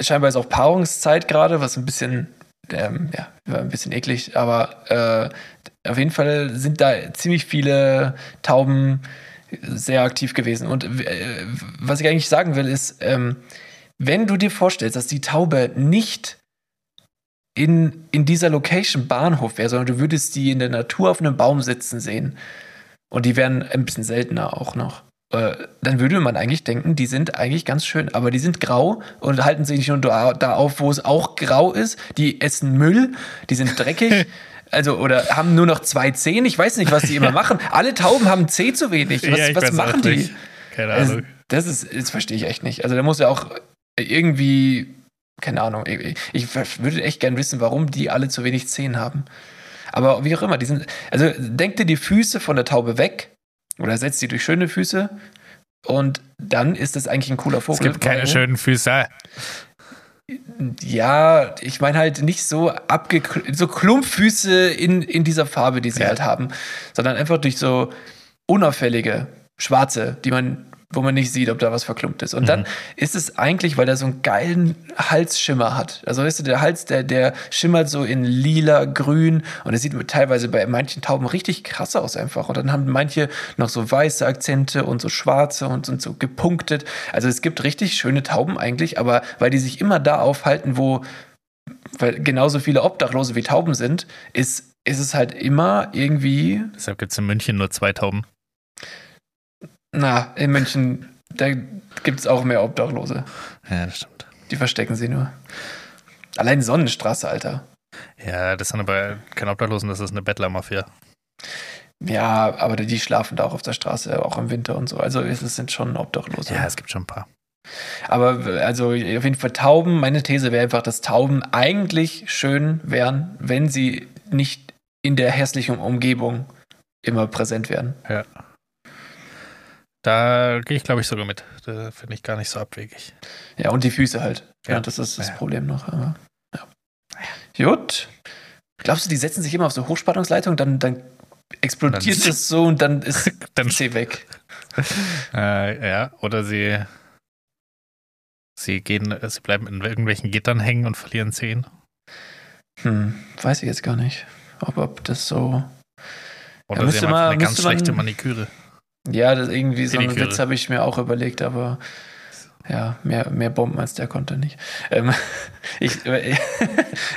scheinbar ist auch Paarungszeit gerade, was ein bisschen, ähm, ja, war ein bisschen eklig, aber äh, auf jeden Fall sind da ziemlich viele Tauben sehr aktiv gewesen. Und äh, was ich eigentlich sagen will, ist, ähm, wenn du dir vorstellst, dass die Taube nicht in, in dieser Location Bahnhof wäre, sondern du würdest die in der Natur auf einem Baum sitzen sehen, und die werden ein bisschen seltener auch noch, äh, dann würde man eigentlich denken, die sind eigentlich ganz schön, aber die sind grau und halten sich nicht nur da, da auf, wo es auch grau ist. Die essen Müll, die sind dreckig. (laughs) Also, oder haben nur noch zwei Zehen. Ich weiß nicht, was die immer machen. Alle Tauben haben Zeh zu wenig. Was, Ja, was machen die? nicht. Keine Also, Ahnung. das ist, das verstehe ich echt nicht. Also, da muss ja auch irgendwie, keine Ahnung, ich, ich würde echt gern wissen, warum die alle zu wenig Zehen haben. Aber wie auch immer, die sind, also denk dir die Füße von der Taube weg oder setzt sie durch schöne Füße und dann ist das eigentlich ein cooler Es Vogel. gibt keine schönen Füße. Ja, ich meine halt nicht so abge so Klumpfüße in, in dieser Farbe, die sie Ja. halt haben, sondern einfach durch so unauffällige schwarze, die man wo man nicht sieht, ob da was verklumpt ist. Und Mhm. dann ist es eigentlich, weil er so einen geilen Halsschimmer hat. Also weißt du, der Hals, der, der schimmert so in lila, grün und es sieht teilweise bei manchen Tauben richtig krass aus einfach. Und dann haben manche noch so weiße Akzente und so schwarze und sind so gepunktet. Also es gibt richtig schöne Tauben eigentlich, aber weil die sich immer da aufhalten, wo weil genauso viele Obdachlose wie Tauben sind, ist, ist es halt immer irgendwie, Deshalb gibt es in München nur zwei Tauben. Na, in München, da gibt es auch mehr Obdachlose. Ja, das stimmt. Die verstecken sie nur. Allein Sonnenstraße, Alter. Ja, das sind aber keine Obdachlosen, das ist eine Bettlermafia. Ja, aber die schlafen da auch auf der Straße, auch im Winter und so. Also es sind schon Obdachlose. Ja, es gibt schon ein paar. Aber also auf jeden Fall Tauben, meine These wäre einfach, dass Tauben eigentlich schön wären, wenn sie nicht in der hässlichen Umgebung immer präsent wären. Ja. Da gehe ich, glaube ich, sogar mit. Da finde ich gar nicht so abwegig. Ja, und die Füße halt. Ja, Ja. das ist das Ja. Problem noch. Aber, ja. Gut. Glaubst du, die setzen sich immer auf so Hochspannungsleitung, dann, dann explodiert Dann- es so und dann ist (laughs) Dann, C weg. (laughs) äh, ja, oder sie, sie gehen, sie bleiben in irgendwelchen Gittern hängen und verlieren Zehen. Hm, weiß ich jetzt gar nicht, ob, ob das so. Oder müsste sie haben einfach mal- eine ganz müsste man- schlechte Maniküre. Ja, das irgendwie so einen. Witz habe ich mir auch überlegt, aber ja, mehr, mehr Bomben als der konnte nicht. Ähm, (laughs) (laughs) ich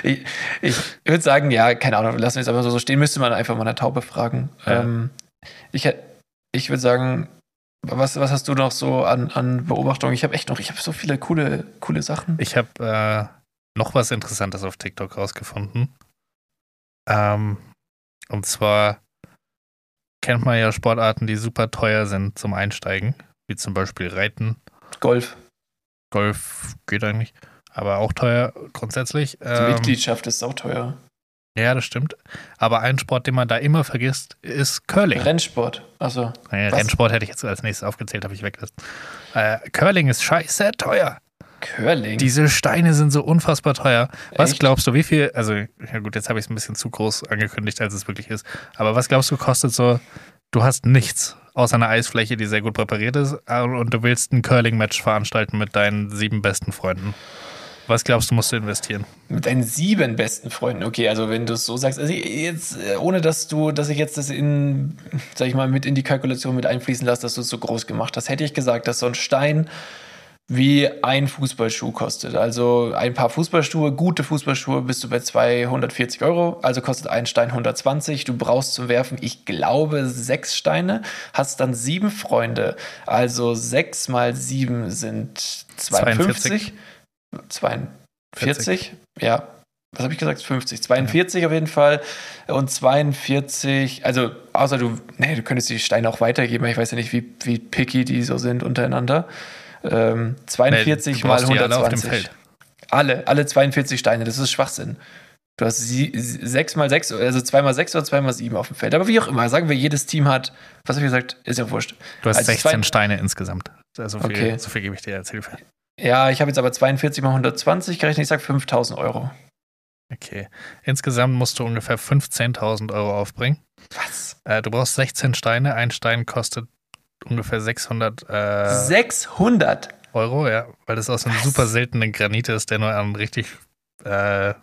ich, ich würde sagen, ja, keine Ahnung, lassen wir es einfach so stehen, müsste man einfach mal eine Taube fragen. Ja. Ähm, ich ich würde sagen, was, was hast du noch so an, an Beobachtungen? Ich habe echt noch, ich habe so viele coole, coole Sachen. Ich habe äh, noch was Interessantes auf TikTok rausgefunden. Ähm, und zwar kennt man ja Sportarten, die super teuer sind zum Einsteigen, wie zum Beispiel Reiten. Golf. Golf geht eigentlich, aber auch teuer grundsätzlich. Die Ähm, Mitgliedschaft ist auch teuer. ja, das stimmt. Aber ein Sport, den man da immer vergisst, ist Curling. Rennsport. Also, Naja? Rennsport hätte ich jetzt als nächstes aufgezählt, habe ich weggelassen. Äh, Curling ist scheiße teuer. Curling. Diese Steine sind so unfassbar teuer. Was Echt? glaubst du, wie viel, also, ja gut, jetzt habe ich es ein bisschen zu groß angekündigt, als es wirklich ist. Aber was glaubst du, kostet so, du hast nichts außer einer Eisfläche, die sehr gut präpariert ist, äh, und du willst ein Curling-Match veranstalten mit deinen sieben besten Freunden. Was glaubst du, musst du investieren? Mit deinen sieben besten Freunden. Okay, also wenn du es so sagst, also jetzt, äh, ohne dass du, dass ich jetzt das in, sag ich mal, mit in die Kalkulation mit einfließen lasse, dass du es so groß gemacht hast, hätte ich gesagt, dass so ein Stein wie ein Fußballschuh kostet. Also ein paar Fußballschuhe, gute Fußballschuhe, bist du bei 240 Euro. Also kostet ein Stein 120. Du brauchst zum Werfen, ich glaube, sechs Steine. Hast dann sieben Freunde. Also sechs mal sieben sind 52. 42. Ja. Was habe ich gesagt? 50. 42 auf jeden Fall. Und 42, also außer du, nee, du könntest die Steine auch weitergeben. Ich weiß ja nicht, wie, wie picky die so sind untereinander. Ähm, 42 Nee, du mal brauchst die alle 120. auf dem Feld. Alle, alle 42 Steine, das ist Schwachsinn. Du hast sie, 6 mal 6, also 2 mal 6 oder 2 mal 7 auf dem Feld. Aber wie auch immer, sagen wir, jedes Team hat, was habe ich gesagt? Ist ja wurscht. Du hast Also 16 zwei- Steine insgesamt. So viel, Okay. so viel gebe ich dir als Hilfe. Ja, ich habe jetzt aber 42 mal 120 gerechnet, ich sage 5000 Euro. Okay. Insgesamt musst du ungefähr 15.000 Euro aufbringen. Was? Äh, du brauchst 16 Steine. Ein Stein kostet ungefähr 600 äh, 600? Euro, ja, weil das aus einem Was? super seltenen Granit ist, der nur an richtig, äh,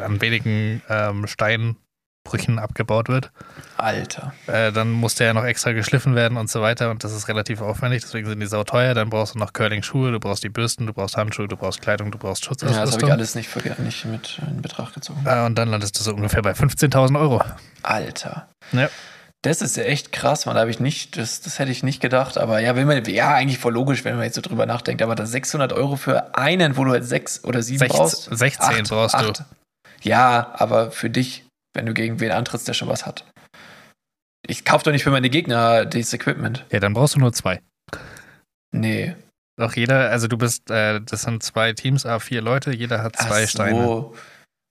an wenigen ähm, Steinen Brüchen abgebaut wird. Alter. Äh, dann muss der ja noch extra geschliffen werden und so weiter und das ist relativ aufwendig, deswegen sind die sau teuer. Dann brauchst du noch Curling-Schuhe, du brauchst die Bürsten, du brauchst Handschuhe, du brauchst Kleidung, du brauchst Ja, das Schutzausrüstung. habe ich alles nicht, nicht mit in Betracht gezogen. Äh, und dann landest du so ungefähr bei 15.000 Euro. Alter. Ja. Das ist ja echt krass, man. Da habe ich nicht, das, das hätte ich nicht gedacht. Aber ja, wenn man, ja, eigentlich voll logisch, wenn man jetzt so drüber nachdenkt. Aber da 600 Euro für einen, wo du halt sechs oder sieben Sechz- brauchst. 16 brauchst du. Ja, aber für dich, wenn du gegen wen antrittst, der schon was hat. Ich kaufe doch nicht für meine Gegner dieses Equipment. Ja, dann brauchst du nur zwei. Nee. Doch jeder, also du bist, äh, das sind zwei Teams, a vier Leute, jeder hat zwei Ach Steine.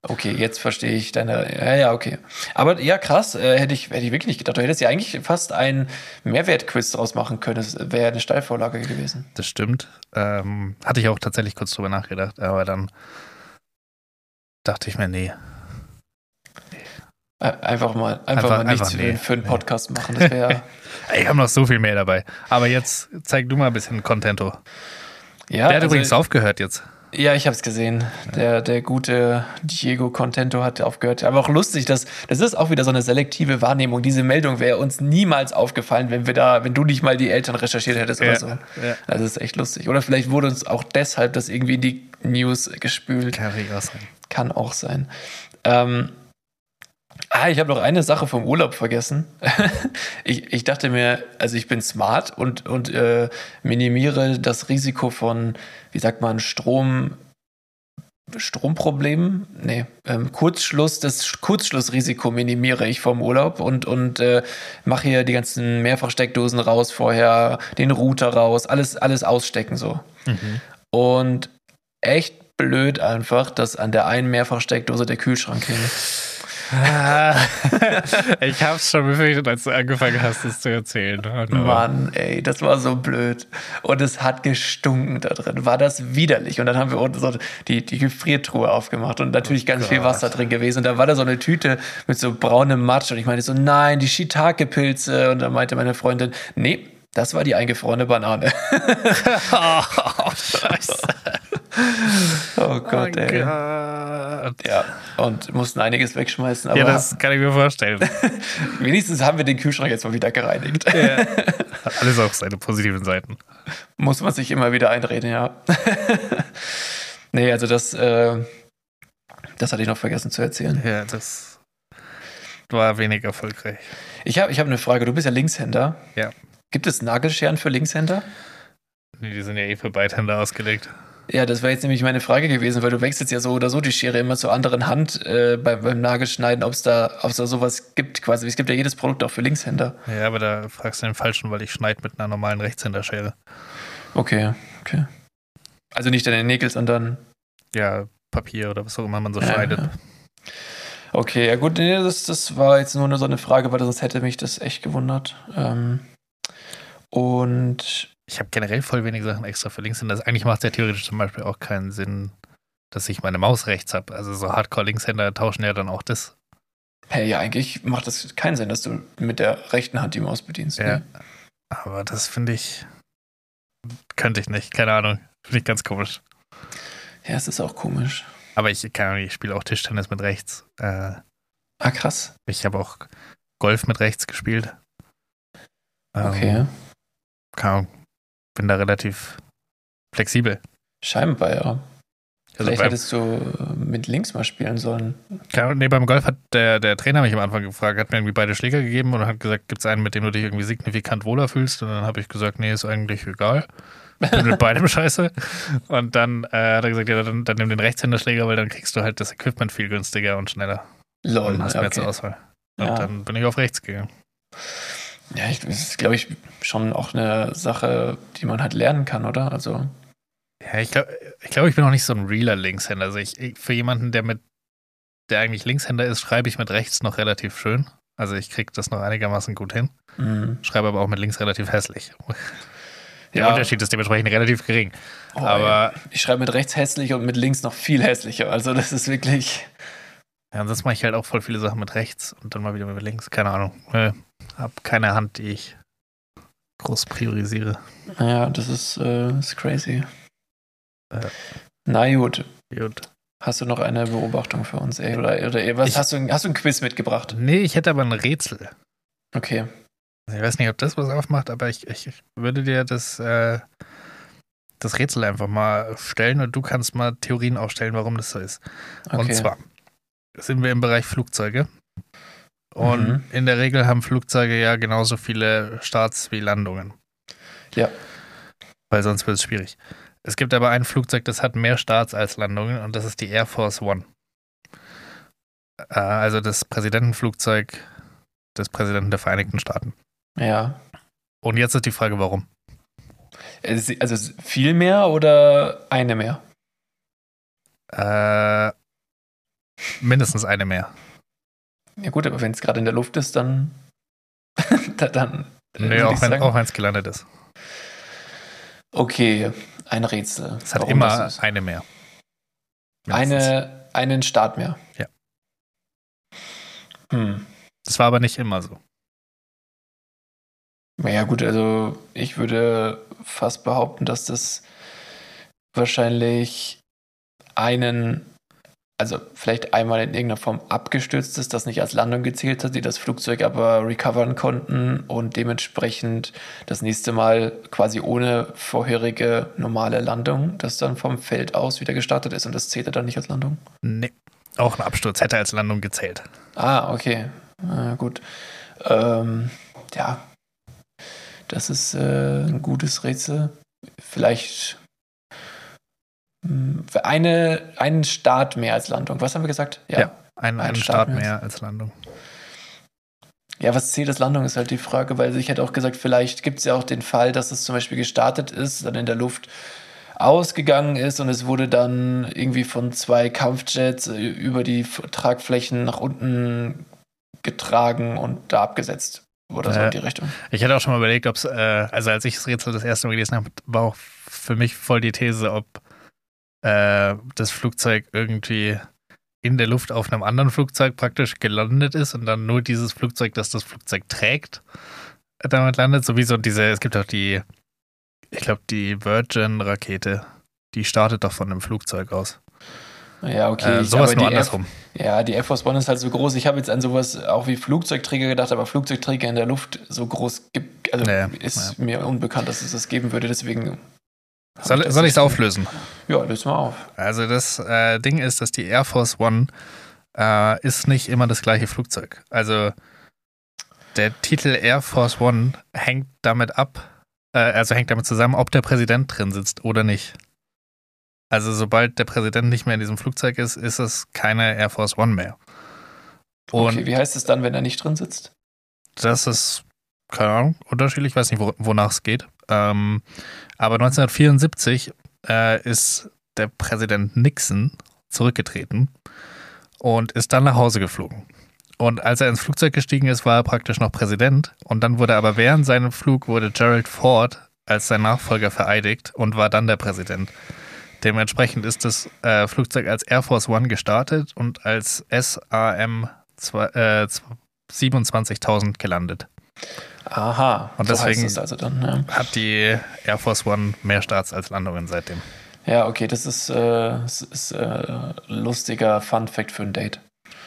Okay, jetzt verstehe ich deine. Ja, ja, okay. Aber ja, krass, äh, hätte, ich, hätte ich wirklich nicht gedacht. Du hättest ja eigentlich fast ein Mehrwertquiz draus machen können. Das wäre eine Steilvorlage gewesen. Das stimmt. Ähm, hatte ich auch tatsächlich kurz drüber nachgedacht, aber dann dachte ich mir, nee. Einfach mal, einfach, Einfach- mal nichts einfach nee. für, für einen Podcast machen. Das wäre. (laughs) Ich habe noch so viel mehr dabei. Aber jetzt zeig du mal ein bisschen Contento. ja, Der hat also- übrigens aufgehört jetzt. Ja, ich habe es gesehen. Der, der gute Diego Contento hat aufgehört. Aber auch lustig, dass das ist auch wieder so eine selektive Wahrnehmung. Diese Meldung wäre uns niemals aufgefallen, wenn wir da, wenn du nicht mal die Eltern recherchiert hättest oder Ja, so. ja. Also das ist echt lustig. Oder vielleicht wurde uns auch deshalb das irgendwie in die News gespült. Kann auch sein. Kann auch sein. Ähm, ah, ich habe noch eine Sache vom Urlaub vergessen. (laughs) ich, ich dachte mir, also ich bin smart und, und äh, minimiere das Risiko von, wie sagt man, Strom. Stromproblemen, nee, ähm, Kurzschluss, das Kurzschlussrisiko minimiere ich vom Urlaub und, und äh, mache hier die ganzen Mehrfachsteckdosen raus vorher, den Router raus, alles, alles ausstecken so. Und echt blöd einfach, dass an der einen Mehrfachsteckdose der Kühlschrank hing. (laughs) ich hab's schon befürchtet, als du angefangen hast, das zu erzählen. Oh no. Mann, ey, das war so blöd. Und es hat gestunken da drin. War das widerlich. Und dann haben wir unten so die, die Gefriertruhe aufgemacht und natürlich ganz viel Gott. Wasser drin gewesen. Und da war da so eine Tüte mit so braunem Matsch. Und ich meinte so, nein, die Shiitake-Pilze. Und dann meinte meine Freundin, nee, das war die eingefrorene Banane. (laughs) Oh, Scheiße. (laughs) oh Gott, oh ey. Gott. Ja, und mussten einiges wegschmeißen. Aber Ja, das kann ich mir vorstellen. (laughs) wenigstens haben wir den Kühlschrank jetzt mal wieder gereinigt. Hat (laughs) alles auch seine positiven Seiten. Muss man sich immer wieder einreden, ja. nee, also das, äh, das hatte ich noch vergessen zu erzählen. Ja, das war wenig erfolgreich. Ich habe ich hab eine Frage. Du bist ja Linkshänder. Ja. Gibt es Nagelscheren für Linkshänder? Nee, Die sind ja eh für Beidhänder ausgelegt. Ja, das wäre jetzt nämlich meine Frage gewesen, weil du wechselst ja so oder so die Schere immer zur anderen Hand äh, beim, beim Nagelschneiden, ob es da, ob's da sowas gibt quasi. Es gibt ja jedes Produkt auch für Linkshänder. Ja, aber da fragst du den Falschen, weil ich schneide mit einer normalen Rechtshänderschere. Okay, okay. Also nicht deine Nägel, sondern Ja, Papier oder was auch immer man so Ja, schneidet. ja. Okay, ja gut, nee, das, das war jetzt nur so eine Frage, weil sonst hätte mich das echt gewundert. Ähm, und Ich habe generell voll wenig Sachen extra für Linkshänder. Eigentlich macht es ja theoretisch zum Beispiel auch keinen Sinn, dass ich meine Maus rechts habe. Also so Hardcore-Linkshänder tauschen ja dann auch das. hey, ja, eigentlich macht das keinen Sinn, dass du mit der rechten Hand die Maus bedienst. Ja. Ne? Aber das finde ich. Könnte ich nicht, keine Ahnung. Finde ich ganz komisch. ja, es ist auch komisch. Aber ich, keine Ahnung, ich spiele auch Tischtennis mit rechts. Äh, Ah, krass. ich habe auch Golf mit rechts gespielt. Ähm, Okay. keine Ahnung. Bin da relativ flexibel. Scheinbar, ja. Also Vielleicht beim, hättest du äh, mit links mal spielen sollen. Ahnung, nee, beim Golf hat der, der Trainer mich am Anfang gefragt, hat mir irgendwie beide Schläger gegeben und hat gesagt, gibt es einen, mit dem du dich irgendwie signifikant wohler fühlst? Und dann habe ich gesagt, nee, ist eigentlich egal. Bin mit (laughs) beidem scheiße. Und dann äh, hat er gesagt, ja, dann, dann nimm den Rechtshänderschläger, weil dann kriegst du halt das Equipment viel günstiger und schneller. Lol, und hast mehr zur okay. Auswahl. Und Ja. dann bin ich auf rechts gegangen. Ja, ich, das ist, glaube ich, schon auch eine Sache, die man halt lernen kann, oder? Also, Ja, ich glaube, ich, glaub, ich bin auch nicht so ein realer Linkshänder. Also ich, ich, für jemanden, der mit, der eigentlich Linkshänder ist, schreibe ich mit rechts noch relativ schön. Also ich kriege das noch einigermaßen gut hin. mh. Schreibe aber auch mit links relativ hässlich. (laughs) Der Ja. Unterschied ist dementsprechend relativ gering. Oh, aber ey. ich schreibe mit rechts hässlich und mit links noch viel hässlicher. Also, das ist wirklich. Ja, ansonsten mache ich halt auch voll viele Sachen mit rechts und dann mal wieder mit links. Keine Ahnung. Äh, hab keine Hand, die ich groß priorisiere. Ja, das ist, äh, ist crazy. Ja. Na gut. Gut. Hast du noch eine Beobachtung für uns, ey? Oder, oder was Ich- hast du, hast du ein Quiz mitgebracht? Nee, ich hätte aber ein Rätsel. Okay. Ich weiß nicht, ob das was aufmacht, aber ich, ich würde dir das, äh, das Rätsel einfach mal stellen und du kannst mal Theorien aufstellen, warum das so ist. okay. Und zwar sind wir im Bereich Flugzeuge. Und Mhm. in der Regel haben Flugzeuge ja genauso viele Starts wie Landungen. Ja. Weil sonst wird es schwierig. Es gibt aber ein Flugzeug, das hat mehr Starts als Landungen und das ist die Air Force One. Äh, also das Präsidentenflugzeug des Präsidenten der Vereinigten Staaten. Ja. Und jetzt ist die Frage, warum? Es- Also viel mehr oder eine mehr? Äh, mindestens eine mehr. Ja gut, aber wenn es gerade in der Luft ist, dann (laughs) da- dann äh, würd auch wenn auch es gelandet ist. Okay, ein Rätsel. Es hat Warum immer eine mehr. Mindestens. eine einen Start mehr. Ja. Hm. Das war aber nicht immer so. Ja gut, also ich würde fast behaupten, dass das wahrscheinlich einen, also vielleicht einmal in irgendeiner Form abgestürzt ist, das nicht als Landung gezählt hat, die das Flugzeug aber recovern konnten und dementsprechend das nächste Mal quasi ohne vorherige normale Landung, das dann vom Feld aus wieder gestartet ist und das zählte dann nicht als Landung. Nee. Auch ein Absturz hätte als Landung gezählt. Ah, okay. Ah, gut. Ähm, ja. Das ist äh, ein gutes Rätsel. Vielleicht eine, einen Start mehr als Landung. Was haben wir gesagt? Ja. Ein, Ein ein Start Start mehr. als Landung. Ja, was zählt als Landung, ist halt die Frage, weil ich hätte auch gesagt, vielleicht gibt es ja auch den Fall, dass es zum Beispiel gestartet ist, dann in der Luft ausgegangen ist und es wurde dann irgendwie von zwei Kampfjets äh, über die Tragflächen nach unten getragen und da abgesetzt. Oder so Ja. in die Richtung. Ich hätte auch schon mal überlegt, ob es, äh, also als ich das Rätsel das erste Mal gelesen habe, war auch für mich voll die These, ob äh, das Flugzeug irgendwie in der Luft auf einem anderen Flugzeug praktisch gelandet ist und dann nur dieses Flugzeug, das das Flugzeug trägt, damit landet. Sowieso diese, es gibt auch die, ich glaube, die Virgin-Rakete, die startet doch von einem Flugzeug aus. Ja, okay. äh, sowas nur andersrum. Ja, die Air Force One ist halt so groß. Ich habe jetzt an sowas auch wie Flugzeugträger gedacht, aber Flugzeugträger in der Luft so groß gibt, also Ja, ist mir unbekannt, dass es das geben würde. Deswegen. Soll, soll ich es auflösen? Ja, löse mal auf. Also das äh, Ding ist, dass die Air Force One äh, ist nicht immer das gleiche Flugzeug. Also der Titel Air Force One hängt damit ab, äh, also hängt damit zusammen, ob der Präsident drin sitzt oder nicht. Also sobald der Präsident nicht mehr in diesem Flugzeug ist, ist es keine Air Force One mehr. Und okay, wie heißt es dann, wenn er nicht drin sitzt? das ist, keine Ahnung, unterschiedlich, ich weiß nicht, wo, wonach es geht. Ähm, aber 1974 äh, ist der Präsident Nixon zurückgetreten und ist dann nach Hause geflogen. Und als er ins Flugzeug gestiegen ist, war er praktisch noch Präsident. Und dann wurde aber während seinem Flug wurde Gerald Ford als sein Nachfolger vereidigt und war dann der Präsident. Dementsprechend ist das äh, Flugzeug als Air Force One gestartet und als SAM äh, 27.000 gelandet. Aha. Und so deswegen- heißt es also dann. Ja. Hat die Air Force One mehr Starts als Landungen seitdem. ja, okay, das ist, äh, das ist äh, lustiger Fun Fact für ein Date.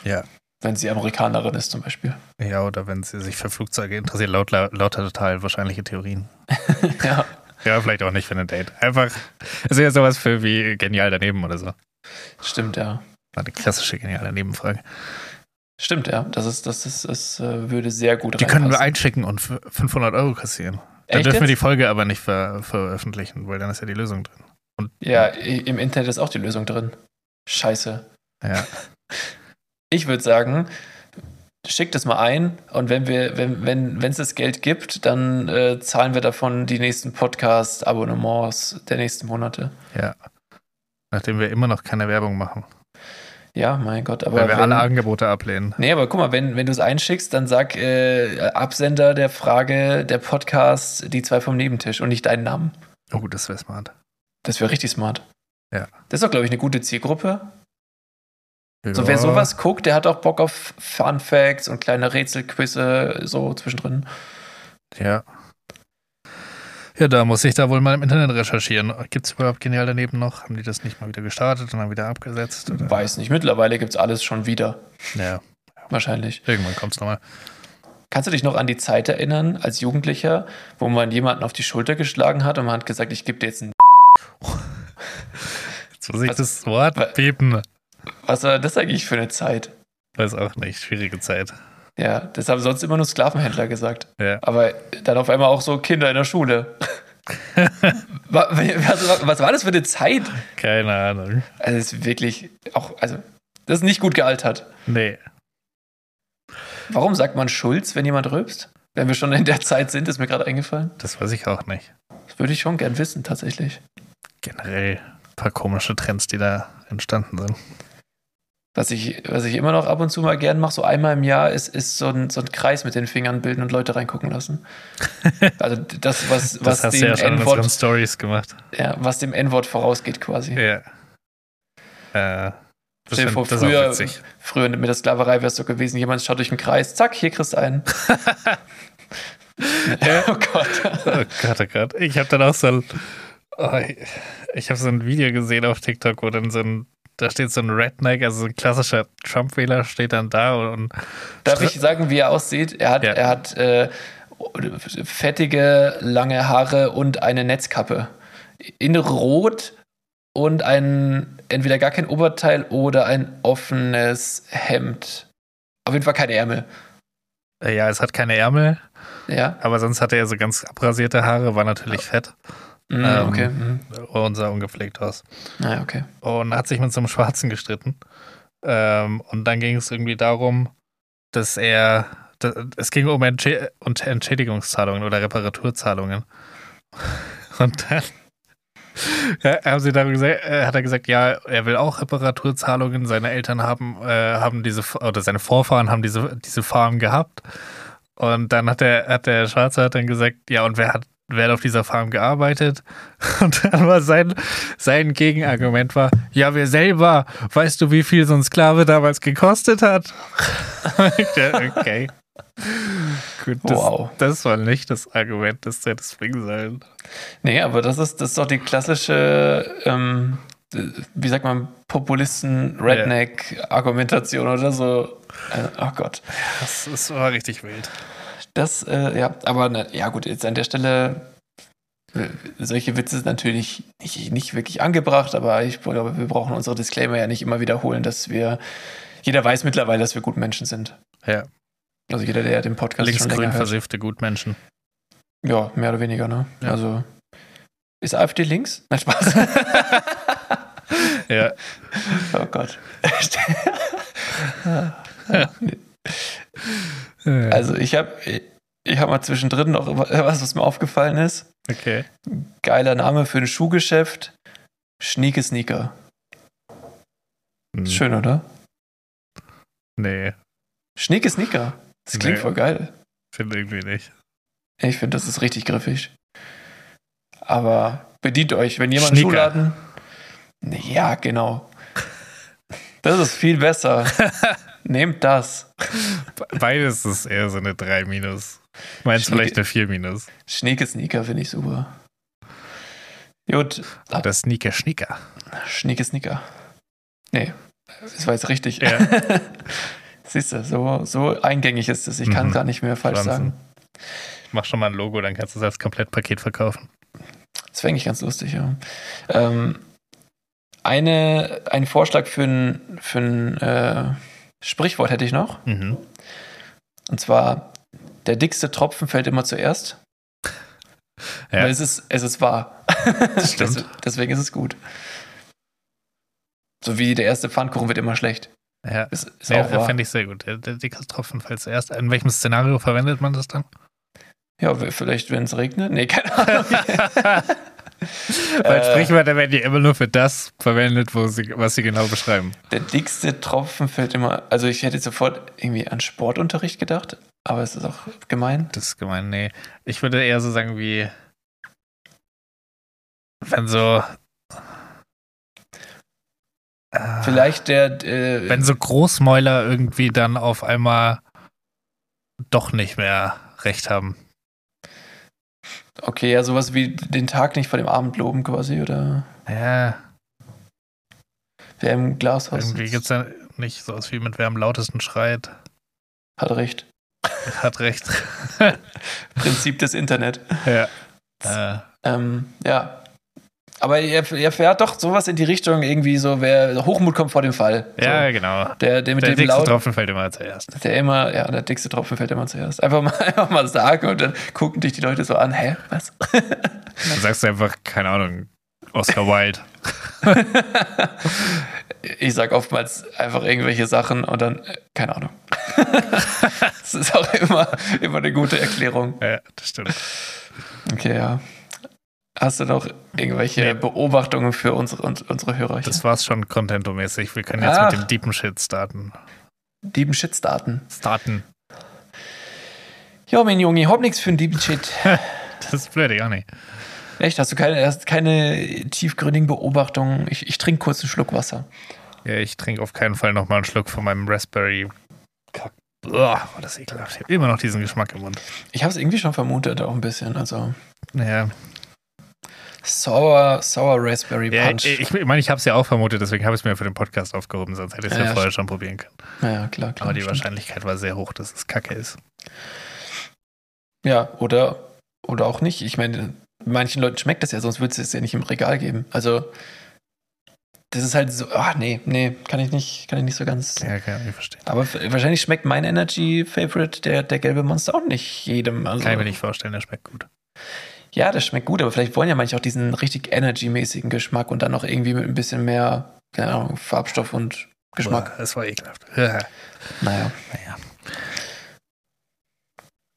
Ja. Wenn sie Amerikanerin ist zum Beispiel. Ja, oder wenn sie sich für Flugzeuge interessiert, laut, lauter total wahrscheinliche Theorien. (laughs) ja. Ja, vielleicht auch nicht für ein Date. Einfach, es ist ja sowas für wie genial daneben oder so. War Stimmt, ja. eine klassische genial daneben Frage. Stimmt, ja. Das ist, das ist, das äh, würde sehr gut Die können wir reinpassen. einschicken und für 500 Euro kassieren. Dann Echt dürfen wir die jetzt? Folge aber nicht ver veröffentlichen, weil dann ist ja die Lösung drin. Und Ja, im Internet ist auch die Lösung drin. Scheiße. ja. (laughs) Ich würde sagen, schickt es mal ein und wenn wir, wenn, wenn, wenn es das Geld gibt, dann äh, zahlen wir davon die nächsten Podcast-Abonnements der nächsten Monate. ja. Nachdem wir immer noch keine Werbung machen. Ja, mein Gott, aber. weil wir wenn, alle Angebote ablehnen. Nee, aber guck mal, wenn, wenn du es einschickst, dann sag äh, Absender der Frage, der Podcast, die zwei vom Nebentisch und nicht deinen Namen. Oh, das wäre smart. Das wäre richtig smart. Ja. Das ist doch, glaube ich, eine gute Zielgruppe. So, Ja. wer sowas guckt, der hat auch Bock auf Fun Facts und kleine Rätselquizze so zwischendrin. Ja. Ja, da muss ich da wohl mal im Internet recherchieren. Gibt es überhaupt Genial daneben noch? Haben die das nicht mal wieder gestartet und dann wieder abgesetzt? Oder? Weiß nicht. Mittlerweile gibt es alles schon wieder. Ja, Wahrscheinlich. irgendwann kommt es nochmal. Kannst du dich noch an die Zeit erinnern, als Jugendlicher, wo man jemanden auf die Schulter geschlagen hat und man hat gesagt, ich gebe dir jetzt ein. (laughs) Jetzt muss ich Was- das Wort was- piepen. Was war das eigentlich für eine Zeit? Weiß auch nicht. Schwierige Zeit. Ja, das haben sonst immer nur Sklavenhändler gesagt. Ja. Aber dann auf einmal auch so Kinder in der Schule. (laughs) Wa- was, was war das für eine Zeit? Keine Ahnung. Also, es ist wirklich auch, also, das ist nicht gut gealtert. Nee. Warum sagt man Schulz, wenn jemand rülpst? Wenn wir schon in der Zeit sind, ist mir gerade eingefallen. Das weiß ich auch nicht. Das würde ich schon gern wissen, tatsächlich. Generell ein paar komische Trends, die da entstanden sind. Was ich, was ich immer noch ab und zu mal gern mache, so einmal im Jahr, ist, ist so, ein, so ein Kreis mit den Fingern bilden und Leute reingucken lassen. (laughs) Also das, was, Das was hast du dem ja schon in unseren Stories gemacht. ja, was dem N-Wort vorausgeht quasi. Ja. Äh, find- vor, früher, früher mit der Sklaverei wäre es so gewesen, jemand schaut durch den Kreis, zack, hier kriegst du einen. (laughs) (laughs) oh Gott. Oh Gott, oh Gott. Ich habe dann auch so ein, oh, ich habe so ein Video gesehen auf TikTok, wo dann so ein, da steht so ein Redneck, also so ein klassischer Trump-Wähler steht dann da und Darf ich sagen, wie er aussieht? Er hat, Ja. er hat äh, fettige, lange Haare und eine Netzkappe. In Rot und ein, entweder gar kein Oberteil oder ein offenes Hemd. Auf jeden Fall keine Ärmel. äh, ja, es hat keine Ärmel, Ja, aber sonst hatte er so ganz abrasierte Haare, war natürlich fett Mhm, Ähm, okay. Mhm. und sah ungepflegt aus. Naja, okay. und hat sich mit so einem Schwarzen gestritten. Ähm, und dann ging es irgendwie darum, dass er, da, es ging um Entsche und Entschädigungszahlungen oder Reparaturzahlungen. (laughs) Und dann ja, (laughs) haben sie dann gesagt, äh, hat er gesagt, ja, er will auch Reparaturzahlungen. Seine Eltern haben, äh, haben diese, oder seine Vorfahren haben diese, diese Farm gehabt. Und dann hat der, hat der Schwarze hat dann gesagt, ja, und wer hat, wer hat auf dieser Farm gearbeitet? (laughs) Und dann war sein, sein Gegenargument war, ja, wir selber, weißt du, wie viel so ein Sklave damals gekostet hat? (laughs) okay. Gut, das, Wow. das war nicht das Argument, das hätte bringen sollen. Nee, aber das ist, das ist doch die klassische, ähm, wie sagt man, Populisten-Redneck-Argumentation oder so. Äh, oh Gott. Das, das war richtig wild. Das, äh, ja, aber na, ja gut, jetzt an der Stelle, äh, solche Witze sind natürlich nicht, nicht wirklich angebracht, aber ich glaube, wir brauchen unsere Disclaimer ja nicht immer wiederholen, dass wir, jeder weiß mittlerweile, dass wir gut Menschen sind. Ja, Also jeder, der den Podcast schon linksgrün versiffte Gutmenschen. Ja, mehr oder weniger, ne? Ja. Also, ist AfD links? Nein, Spaß. (laughs) (laughs) Ja, oh Gott. (laughs) also, Also ich habe ich hab mal zwischendrin noch (laughs) was, was mir aufgefallen ist. okay. Geiler Name für ein Schuhgeschäft. Schnieke Sneaker. Hm, schön, oder? Nee, Schnieke Sneaker. Das klingt Nee. voll geil. finde irgendwie nicht. Ich finde, das ist richtig griffig. Aber bedient euch, wenn jemand Schnicker. Schuhladen. Ja, genau. Das ist viel besser. (laughs) Nehmt das. Beides ist eher so eine 3 minus. Meinst vielleicht eine 4 minus. Schnieke Sneaker finde ich super. Gut, Oder Sneaker Schnicker. Schnieke Sneaker. Nee, das war jetzt richtig. Ja. (laughs) Siehst du, so, so eingängig ist es. Ich kann Mhm. gar nicht mehr falsch Wahnsinn. sagen. Mach schon mal ein Logo, dann kannst du es als Komplettpaket verkaufen. Das wäre eigentlich ganz lustig, ja. Ähm, eine, ein Vorschlag für ein, für ein äh, Sprichwort hätte ich noch. Mhm. Und zwar, der dickste Tropfen fällt immer zuerst. (laughs) Ja. Es ist, es ist wahr. Das (laughs) stimmt. Des- Deswegen ist es gut. So wie der erste Pfannkuchen wird immer schlecht. Ja, Ist, ist ja auch wahr. fände ich sehr gut. Der, der dicke Tropfen fällt zuerst. In welchem Szenario verwendet man das dann? Ja, vielleicht, wenn es regnet. Nee, keine Ahnung. (laughs) (laughs) Weil Äh, Sprichwörter werden ja immer nur für das verwendet, sie, was sie genau beschreiben. Der dickste Tropfen fällt immer. Also, ich hätte sofort irgendwie an Sportunterricht gedacht, aber es ist auch gemein. Das ist gemein, nee. Ich würde eher so sagen wie, wenn so, äh, Vielleicht der. Äh, wenn so Großmäuler irgendwie dann auf einmal doch nicht mehr recht haben. Okay, ja, sowas wie den Tag nicht vor dem Abend loben quasi, oder Ja, wer im Glashaus irgendwie gibt es ja nicht sowas wie mit wer am lautesten schreit. hat recht. (laughs) Hat recht. (laughs) Prinzip des Internet. ja. (laughs) Äh, Ähm, ja. Aber er, er fährt doch sowas in die Richtung, irgendwie so, wer Hochmut kommt vor dem Fall. ja, So. genau. Der, der mit Der dem dickste laut, Tropfen fällt immer zuerst. der immer, ja, der dickste Tropfen fällt immer zuerst. Einfach mal, (laughs) einfach mal sagen und dann gucken dich die Leute so an, hä, was? Dann sagst du einfach, keine Ahnung, Oscar Wilde. (laughs) Ich sag oftmals einfach irgendwelche Sachen und dann, äh, keine Ahnung. (laughs) das ist auch immer, immer eine gute Erklärung. Ja, das stimmt. Okay, ja. Hast du noch irgendwelche Nee. Beobachtungen für unsere, uns- unsere Hörer? Das war's schon contento-mäßig. Wir können jetzt Ach. mit dem deepen Shit starten. Dieben Shitstarten. Starten. Ja, mein Junge, ich hab nichts für einen Dieben Shit. (laughs) Das ist blöd, ja nicht. Echt, hast du keine, hast keine tiefgründigen Beobachtungen? Ich, ich trinke kurz einen Schluck Wasser. Ja, ich trinke auf keinen Fall nochmal einen Schluck von meinem Raspberry. Kack. Uah, war das ekelhaft. Ich habe immer noch diesen Geschmack im Mund. Ich habe es irgendwie schon vermutet, auch ein bisschen. Also Ja, Sour, Sour Raspberry ja Punch. ich, ich meine, ich habe es ja auch vermutet, deswegen habe ich es mir für den Podcast aufgehoben, sonst hätte ich es Ja, ja, ja, vorher schon probieren können. ja, klar, klar. Aber die stimmt. Wahrscheinlichkeit war sehr hoch, dass es kacke ist. Ja, oder, oder auch nicht. Ich meine, manchen Leuten schmeckt das ja, sonst würde es es ja nicht im Regal geben. Also, das ist halt so, ach nee, nee, kann ich nicht, kann ich nicht so ganz. Ja, kann ich verstehen. Aber wahrscheinlich schmeckt mein Energy Favorite, der, der gelbe Monster, auch nicht jedem. Also, Kann ich mir nicht vorstellen, der schmeckt gut. Ja, das schmeckt gut, aber vielleicht wollen ja manche auch diesen richtig Energy-mäßigen Geschmack und dann noch irgendwie mit ein bisschen mehr, keine Ahnung, Farbstoff und Geschmack. Es war ekelhaft. (laughs) Ja. Naja, Naja.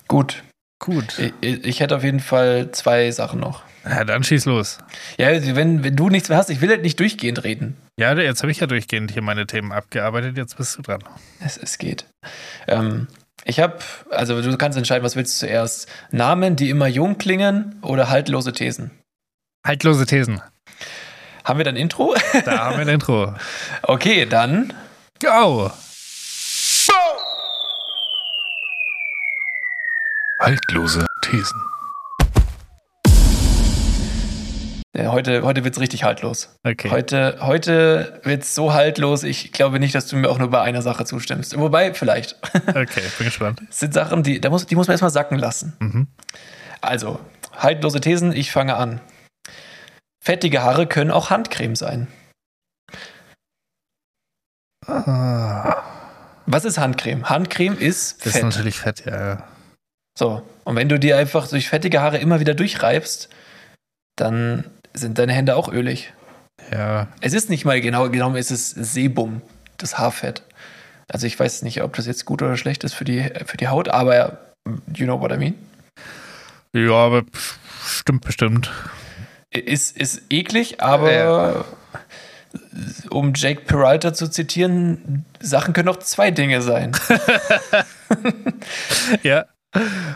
gut. Gut. Ich, ich hätte auf jeden Fall zwei Sachen noch. Ja, dann schieß los. Ja, wenn, wenn du nichts mehr hast, ich will halt nicht durchgehend reden. Ja, jetzt habe ich ja durchgehend hier meine Themen abgearbeitet, jetzt bist du dran. Es, es geht. Ähm, ich habe, also du kannst entscheiden, was willst du zuerst? Namen, die immer jung klingen oder haltlose Thesen? Haltlose Thesen. Haben wir dann Intro? (laughs) Da haben wir ein Intro. Okay, dann Go! Haltlose Thesen. Heute, heute wird es richtig haltlos. Okay. Heute, heute wird es so haltlos, ich glaube nicht, dass du mir auch nur bei einer Sache zustimmst. Wobei, vielleicht. (laughs) Okay, bin gespannt. Es sind Sachen, die, da muss, die muss man erstmal sacken lassen. Mhm. Also, haltlose Thesen, ich fange an. Fettige Haare können auch Handcreme sein. Ah, Was ist Handcreme? Handcreme ist das ist Fett. natürlich fett, ja. So, und wenn du dir einfach durch fettige Haare immer wieder durchreibst, dann sind deine Hände auch ölig. Ja, Es ist nicht mal genau genommen, es ist Sebum, das Haarfett. Also ich weiß nicht, ob das jetzt gut oder schlecht ist für die, für die Haut, aber you know what I mean. ja aber stimmt bestimmt. Ist, ist eklig, aber Ja. um Jake Peralta zu zitieren, Sachen können auch zwei Dinge sein. (laughs) Ja,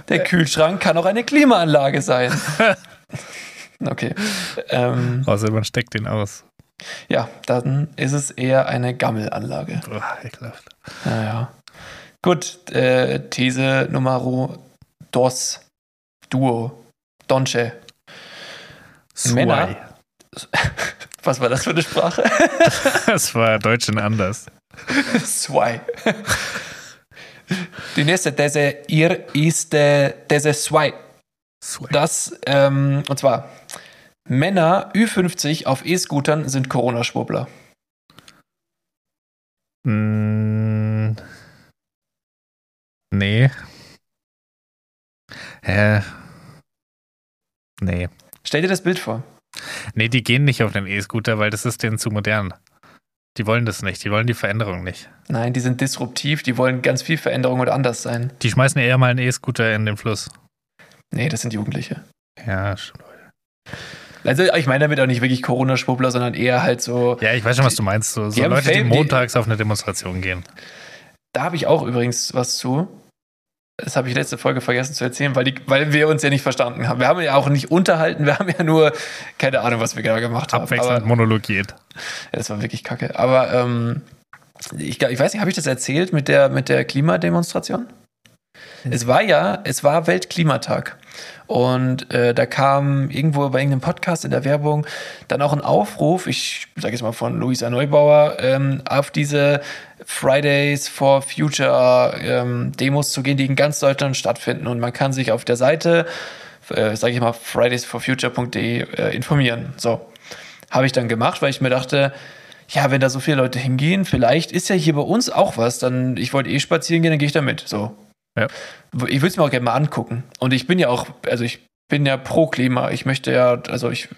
Der Kühlschrank kann auch eine Klimaanlage sein. (laughs) Okay. Ähm, außer man steckt den aus. ja, dann ist es eher eine Gammelanlage. Boah, ekelhaft. Naja. Gut, äh, These Nummer dos, duo, donce. Männer. (laughs) Was war das für eine Sprache? (laughs) Das war Deutsch in anders. Zwei. Die nächste These ihr ist äh, These zwei. Das, ähm, und zwar, Männer Ü50 auf E-Scootern sind Corona-Schwurbler. Mm, nee. Hä? Nee. Stell dir das Bild vor. Nee, die gehen nicht auf den E-Scooter, weil das ist denen zu modern. Die wollen das nicht, die wollen die Veränderung nicht. Nein, die sind disruptiv, die wollen ganz viel Veränderung und anders sein. Die schmeißen eher mal einen E-Scooter in den Fluss. Nee, das sind Jugendliche. Ja, stimmt. Also ich meine damit auch nicht wirklich Corona-Schwurbler, sondern eher halt so. Ja, ich weiß schon, was du meinst. So, Die so Leute, die Fame, die- montags auf eine Demonstration gehen. Da habe ich auch übrigens was zu. Das habe ich letzte Folge vergessen zu erzählen, weil, die, weil wir uns ja nicht verstanden haben. Wir haben ja auch nicht unterhalten, wir haben ja nur keine Ahnung, was wir genau gemacht haben. Abwechselnd Aber, monologiert. ja, das war wirklich kacke. Aber ähm, ich, ich weiß nicht, habe ich das erzählt mit der, mit der Klimademonstration? Es war ja, es war Weltklimatag. Und äh, da kam irgendwo bei irgendeinem Podcast in der Werbung dann auch ein Aufruf, ich sage jetzt mal von Luisa Neubauer, ähm, auf diese Fridays for Future ähm, Demos zu gehen, die in ganz Deutschland stattfinden. Und man kann sich auf der Seite, äh, sage ich mal, fridaysforfuture.de äh, informieren. So, habe ich dann gemacht, weil ich mir dachte, ja, wenn da so viele Leute hingehen, vielleicht ist ja hier bei uns auch was. Dann, ich wollte eh spazieren gehen, dann gehe ich da mit. So. Ja. Ich würde es mir auch gerne mal angucken. Und ich bin ja auch, also ich bin ja pro Klima. Ich möchte ja, also ich,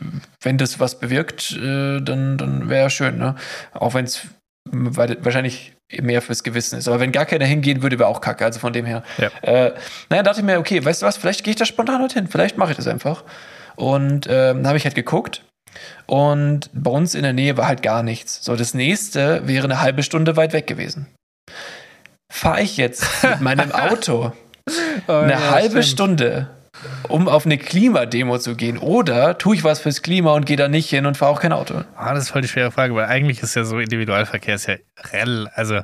wenn das was bewirkt, äh, dann, dann wäre ja schön, ne? Auch wenn es wahrscheinlich mehr fürs Gewissen ist. Aber wenn gar keiner hingehen würde, wäre auch kacke. Also von dem her. Ja. Äh, naja, dachte ich mir, okay, weißt du was, vielleicht gehe ich da spontan halt hin. Vielleicht mache ich das einfach. Und ähm, dann habe ich halt geguckt. Und bei uns in der Nähe war halt gar nichts. So, das nächste wäre eine halbe Stunde weit weg gewesen. Fahre ich jetzt mit meinem (laughs) Auto eine ja, halbe stimmt. Stunde, um auf eine Klimademo zu gehen? Oder tue ich was fürs Klima und gehe da nicht hin und fahre auch kein Auto? Ah, das ist voll die schwere Frage, weil eigentlich ist ja so Individualverkehr ist ja rel, also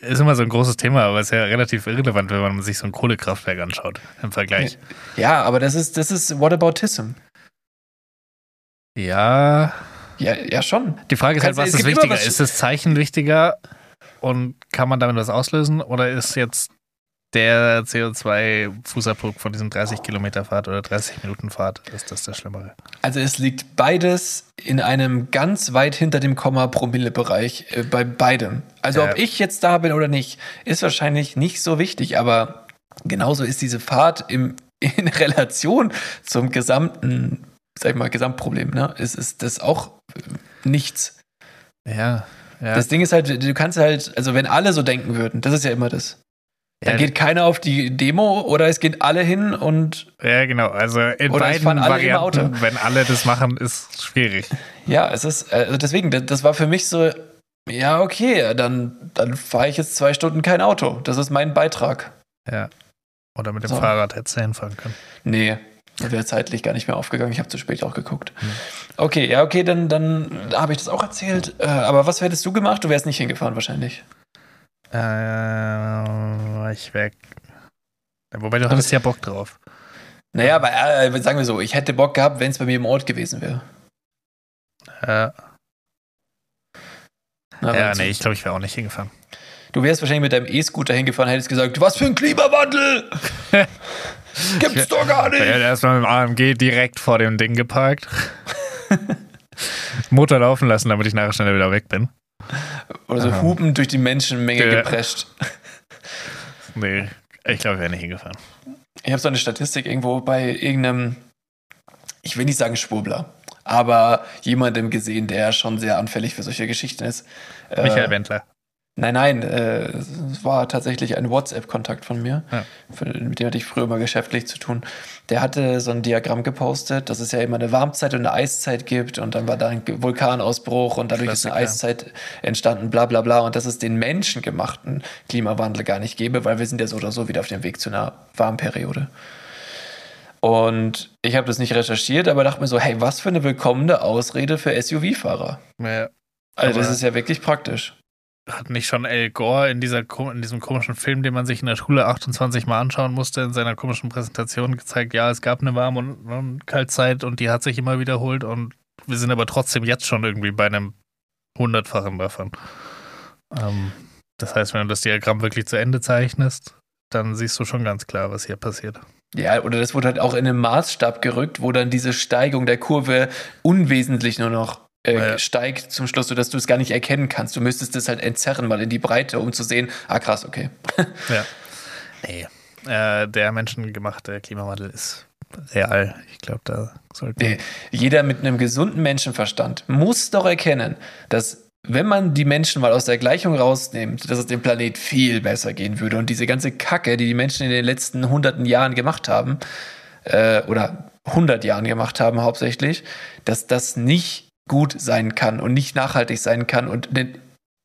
ist immer so ein großes Thema, aber ist ja relativ irrelevant, wenn man sich so ein Kohlekraftwerk anschaut im Vergleich. Ja, aber das ist, das ist Whataboutism. Ja, Ja, ja schon. die Frage ist halt, was ist wichtiger? was- Ist das Zeichen wichtiger und kann man damit was auslösen oder ist jetzt der CO2-Fußabdruck von diesem 30 Kilometer Fahrt oder 30 Minuten Fahrt, ist das das Schlimmere? Also es liegt beides in einem ganz weit hinter dem Komma-Promille-Bereich äh, bei beidem. Also Ja. ob ich jetzt da bin oder nicht, ist wahrscheinlich nicht so wichtig, aber genauso ist diese Fahrt im, (laughs) in Relation zum gesamten, sag ich mal, Gesamtproblem, ne? Ist, ist das auch äh, nichts. Ja, ja. Das Ding ist halt, du kannst halt, also wenn alle so denken würden, das ist ja immer das. Dann Ja. geht keiner auf die Demo oder es gehen alle hin und ja, genau. Also in beiden Varianten, Auto. wenn alle das machen, ist schwierig. (laughs) Ja, es ist, also deswegen, das, das war für mich so, ja, okay, dann, dann fahre ich jetzt zwei Stunden kein Auto. Das ist mein Beitrag. Ja. Oder mit dem So. Fahrrad hättest du hinfahren können. Nee, das wäre zeitlich gar nicht mehr aufgegangen. Ich habe zu spät auch geguckt. Okay, ja, okay, dann, dann habe ich das auch erzählt. Äh, aber was hättest du gemacht? Du wärst nicht hingefahren wahrscheinlich. Äh, ich wäre. Wobei du hattest ja Bock drauf. Naja, aber äh, sagen wir so, ich hätte Bock gehabt, wenn es bei mir im Ort gewesen wäre. Äh, Na, ja, nee, ich glaube, ich wäre auch nicht hingefahren. Du wärst wahrscheinlich mit deinem E-Scooter hingefahren, hättest gesagt, was für ein Klimawandel! (laughs) Gibt's doch gar Ich hätte nicht! erstmal mit dem AMG direkt vor dem Ding geparkt. (laughs) Motor laufen lassen, damit ich nachher schneller wieder weg bin. Oder so Aha. Hupen durch die Menschenmenge Ja. geprescht. (laughs) Nee, ich glaube, ich wäre nicht hingefahren. Ich habe so eine Statistik irgendwo bei irgendeinem, ich will nicht sagen Schwurbler, aber jemandem gesehen, der schon sehr anfällig für solche Geschichten ist. Äh, Michael Wendler. Nein, nein, äh, es war tatsächlich ein WhatsApp-Kontakt von mir, Ja. für, mit dem hatte ich früher mal geschäftlich zu tun. Der hatte so ein Diagramm gepostet, dass es ja immer eine Warmzeit und eine Eiszeit gibt und dann war da ein Vulkanausbruch und dadurch ist eine Klassiker. Eiszeit entstanden, bla bla bla und dass es den menschengemachten Klimawandel gar nicht gäbe, weil wir sind ja so oder so wieder auf dem Weg zu einer Warmperiode. Und ich habe das nicht recherchiert, aber dachte mir so, hey, was für eine willkommene Ausrede für SUV-Fahrer. Ja. Also das ist ja wirklich praktisch. Hat nicht schon Al Gore in, dieser, in diesem komischen Film, den man sich in der Schule 28 Mal anschauen musste, in seiner komischen Präsentation gezeigt, ja, es gab eine Warm- und, und Kaltzeit und die hat sich immer wiederholt und wir sind aber trotzdem jetzt schon irgendwie bei einem hundertfachen davon. Ähm, das heißt, wenn du das Diagramm wirklich zu Ende zeichnest, dann siehst du schon ganz klar, was hier passiert. Ja, oder das wurde halt auch in einen Maßstab gerückt, wo dann diese Steigung der Kurve unwesentlich nur noch äh, Ja. steigt zum Schluss, sodass du es gar nicht erkennen kannst. Du müsstest das halt entzerren mal in die Breite, um zu sehen, ah krass, okay. (laughs) Ja. Nee. Äh, der menschengemachte Klimawandel ist real. Ich glaube, da sollten Nee, jeder mit einem gesunden Menschenverstand muss doch erkennen, dass wenn man die Menschen mal aus der Gleichung rausnimmt, dass es dem Planet viel besser gehen würde und diese ganze Kacke, die die Menschen in den letzten hunderten Jahren gemacht haben, äh, oder hundert Jahren gemacht haben hauptsächlich, dass das nicht gut sein kann und nicht nachhaltig sein kann und den,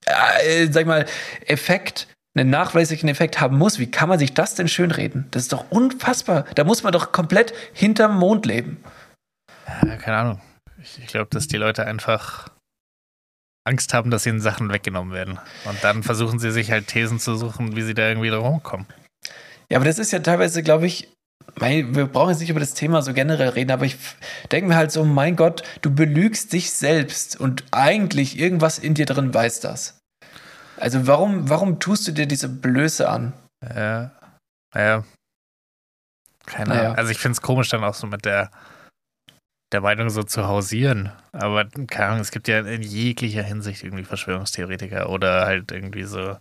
äh, sag ich mal, Effekt, einen nachweislichen Effekt haben muss. Wie kann man sich das denn schönreden? Das ist doch unfassbar. Da muss man doch komplett hinterm Mond leben. Ja, keine Ahnung. Ich, ich glaube, dass die Leute einfach Angst haben, dass ihnen Sachen weggenommen werden. Und dann versuchen sie sich halt Thesen zu suchen, wie sie da irgendwie drum kommen. Ja, aber das ist ja teilweise, glaube ich, wir brauchen jetzt nicht über das Thema so generell reden, aber ich denke mir halt so, mein Gott, du belügst dich selbst und eigentlich irgendwas in dir drin weiß das. Also warum, warum tust du dir diese Blöße an? Ja, ja. Keine. Ahnung. Also ich finde es komisch dann auch so mit der, der Meinung so zu hausieren. Aber keine Ahnung, es gibt ja in jeglicher Hinsicht irgendwie Verschwörungstheoretiker oder halt irgendwie so.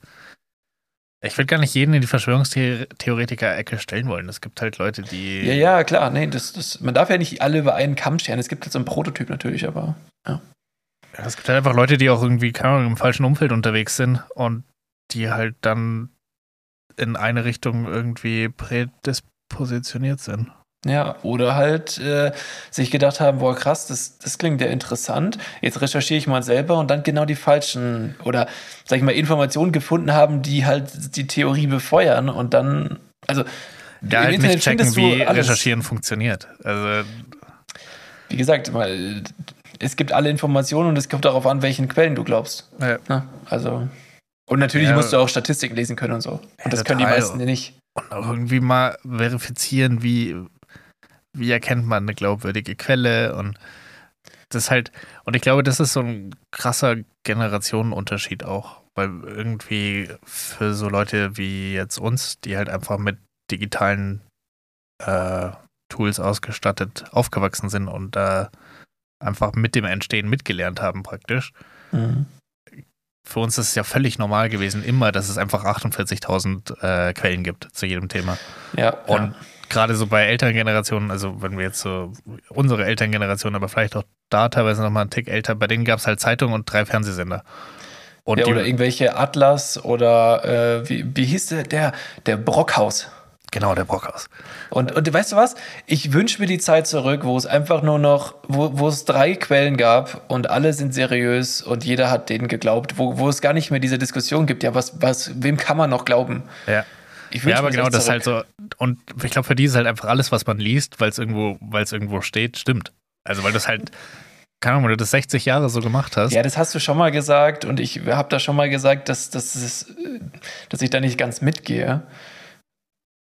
Ich würde gar nicht jeden in die Verschwörungstheoretiker-Ecke stellen wollen. Es gibt halt Leute, die. Ja, ja, klar, nee, das, das, man darf ja nicht alle über einen Kamm scheren. Es gibt halt so einen Prototyp natürlich, aber Ja, es gibt halt einfach Leute, die auch irgendwie, keine Ahnung, im falschen Umfeld unterwegs sind und die halt dann in eine Richtung irgendwie prädispositioniert sind. Ja, oder halt äh, sich gedacht haben, boah, krass, das, das klingt ja interessant. Jetzt recherchiere ich mal selber und dann genau die falschen oder, sag ich mal, Informationen gefunden haben, die halt die Theorie befeuern und dann, also Ja, im halt Internet nicht checken, wie alles. Recherchieren funktioniert. Also, Wie gesagt, weil es gibt alle Informationen und es kommt darauf an, welchen Quellen du glaubst. ja. Ne? Also. Und natürlich Ja. musst du auch Statistiken lesen können und so. Und Ja, das können die meisten nicht. Und auch irgendwie mal verifizieren, wie, wie erkennt man eine glaubwürdige Quelle und das halt, und ich glaube, das ist so ein krasser Generationenunterschied auch, weil irgendwie für so Leute wie jetzt uns, die halt einfach mit digitalen äh, Tools ausgestattet aufgewachsen sind und da einfach mit dem Entstehen mitgelernt haben praktisch, Mhm. für uns ist es ja völlig normal gewesen, immer, dass es einfach 48.000 äh, Quellen gibt zu jedem Thema. Ja. Und gerade so bei Elterngenerationen, also wenn wir jetzt so unsere Elterngeneration, aber vielleicht auch da teilweise nochmal einen Tick älter, bei denen gab es halt Zeitungen und drei Fernsehsender. Und ja, oder irgendwelche Atlas oder äh, wie, wie hieß der? Der, der Brockhaus. genau, der Brockhaus. Und, und weißt du was? Ich wünsche mir die Zeit zurück, wo es einfach nur noch, wo, wo es drei Quellen gab und alle sind seriös und jeder hat denen geglaubt, wo, wo es gar nicht mehr diese Diskussion gibt, ja, was, was, wem kann man noch glauben? Ja. Ich Ja, aber genau, das ist halt so. Und ich glaube, für die ist halt einfach alles, was man liest, weil es irgendwo, irgendwo steht, stimmt. Also, weil das halt, keine Ahnung, wenn du das 60 Jahre so gemacht hast. Ja, das hast du schon mal gesagt und ich habe da schon mal gesagt, dass, dass, es, dass ich da nicht ganz mitgehe.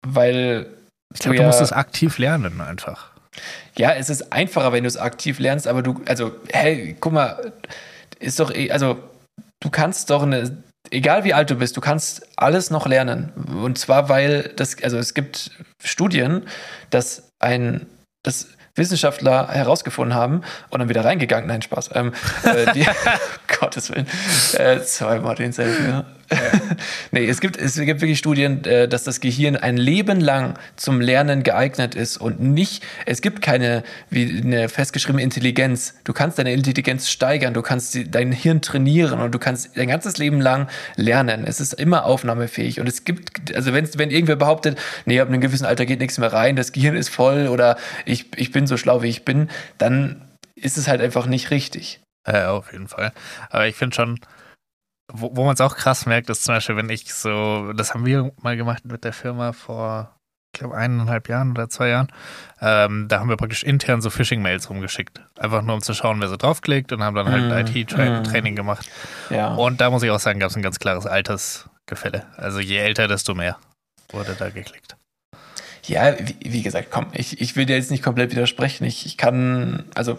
Weil ich glaube, du du musst ja- es aktiv lernen einfach. Ja, es ist einfacher, wenn du es aktiv lernst, aber du, also, hey, guck mal, ist doch, eh- also, du kannst doch eine, egal wie alt du bist, du kannst alles noch lernen. Und zwar, weil das, also es gibt Studien, dass ein, dass Wissenschaftler herausgefunden haben und dann wieder reingegangen, nein, Spaß, ähm, äh, die, (laughs) (laughs) Gottes Willen, äh, zweimal denselben, ja. (laughs) nee, es gibt, es gibt wirklich Studien, äh, dass das Gehirn ein Leben lang zum Lernen geeignet ist und nicht, es gibt keine, wie eine festgeschriebene Intelligenz. Du kannst deine Intelligenz steigern, du kannst dein Hirn trainieren und du kannst dein ganzes Leben lang lernen. Es ist immer aufnahmefähig und es gibt, also wenn, wenn irgendwer behauptet, nee, ab einem gewissen Alter geht nichts mehr rein, das Gehirn ist voll oder ich, ich bin so schlau, wie ich bin, dann ist es halt einfach nicht richtig. Ja, auf jeden Fall. Aber ich finde schon, wo, wo man es auch krass merkt, ist zum Beispiel, wenn ich so, das haben wir mal gemacht mit der Firma vor, ich glaube, eineinhalb Jahren oder zwei Jahren. Ähm, da haben wir praktisch intern so Phishing-Mails rumgeschickt. Einfach nur, um zu schauen, wer so draufklickt und haben dann halt Mm, IT-Training mm. gemacht. Ja. Und da muss ich auch sagen, gab es ein ganz klares Altersgefälle. Also je älter, desto mehr wurde da geklickt. Ja, wie, wie gesagt, komm, ich, ich will dir jetzt nicht komplett widersprechen. Ich, ich kann, also,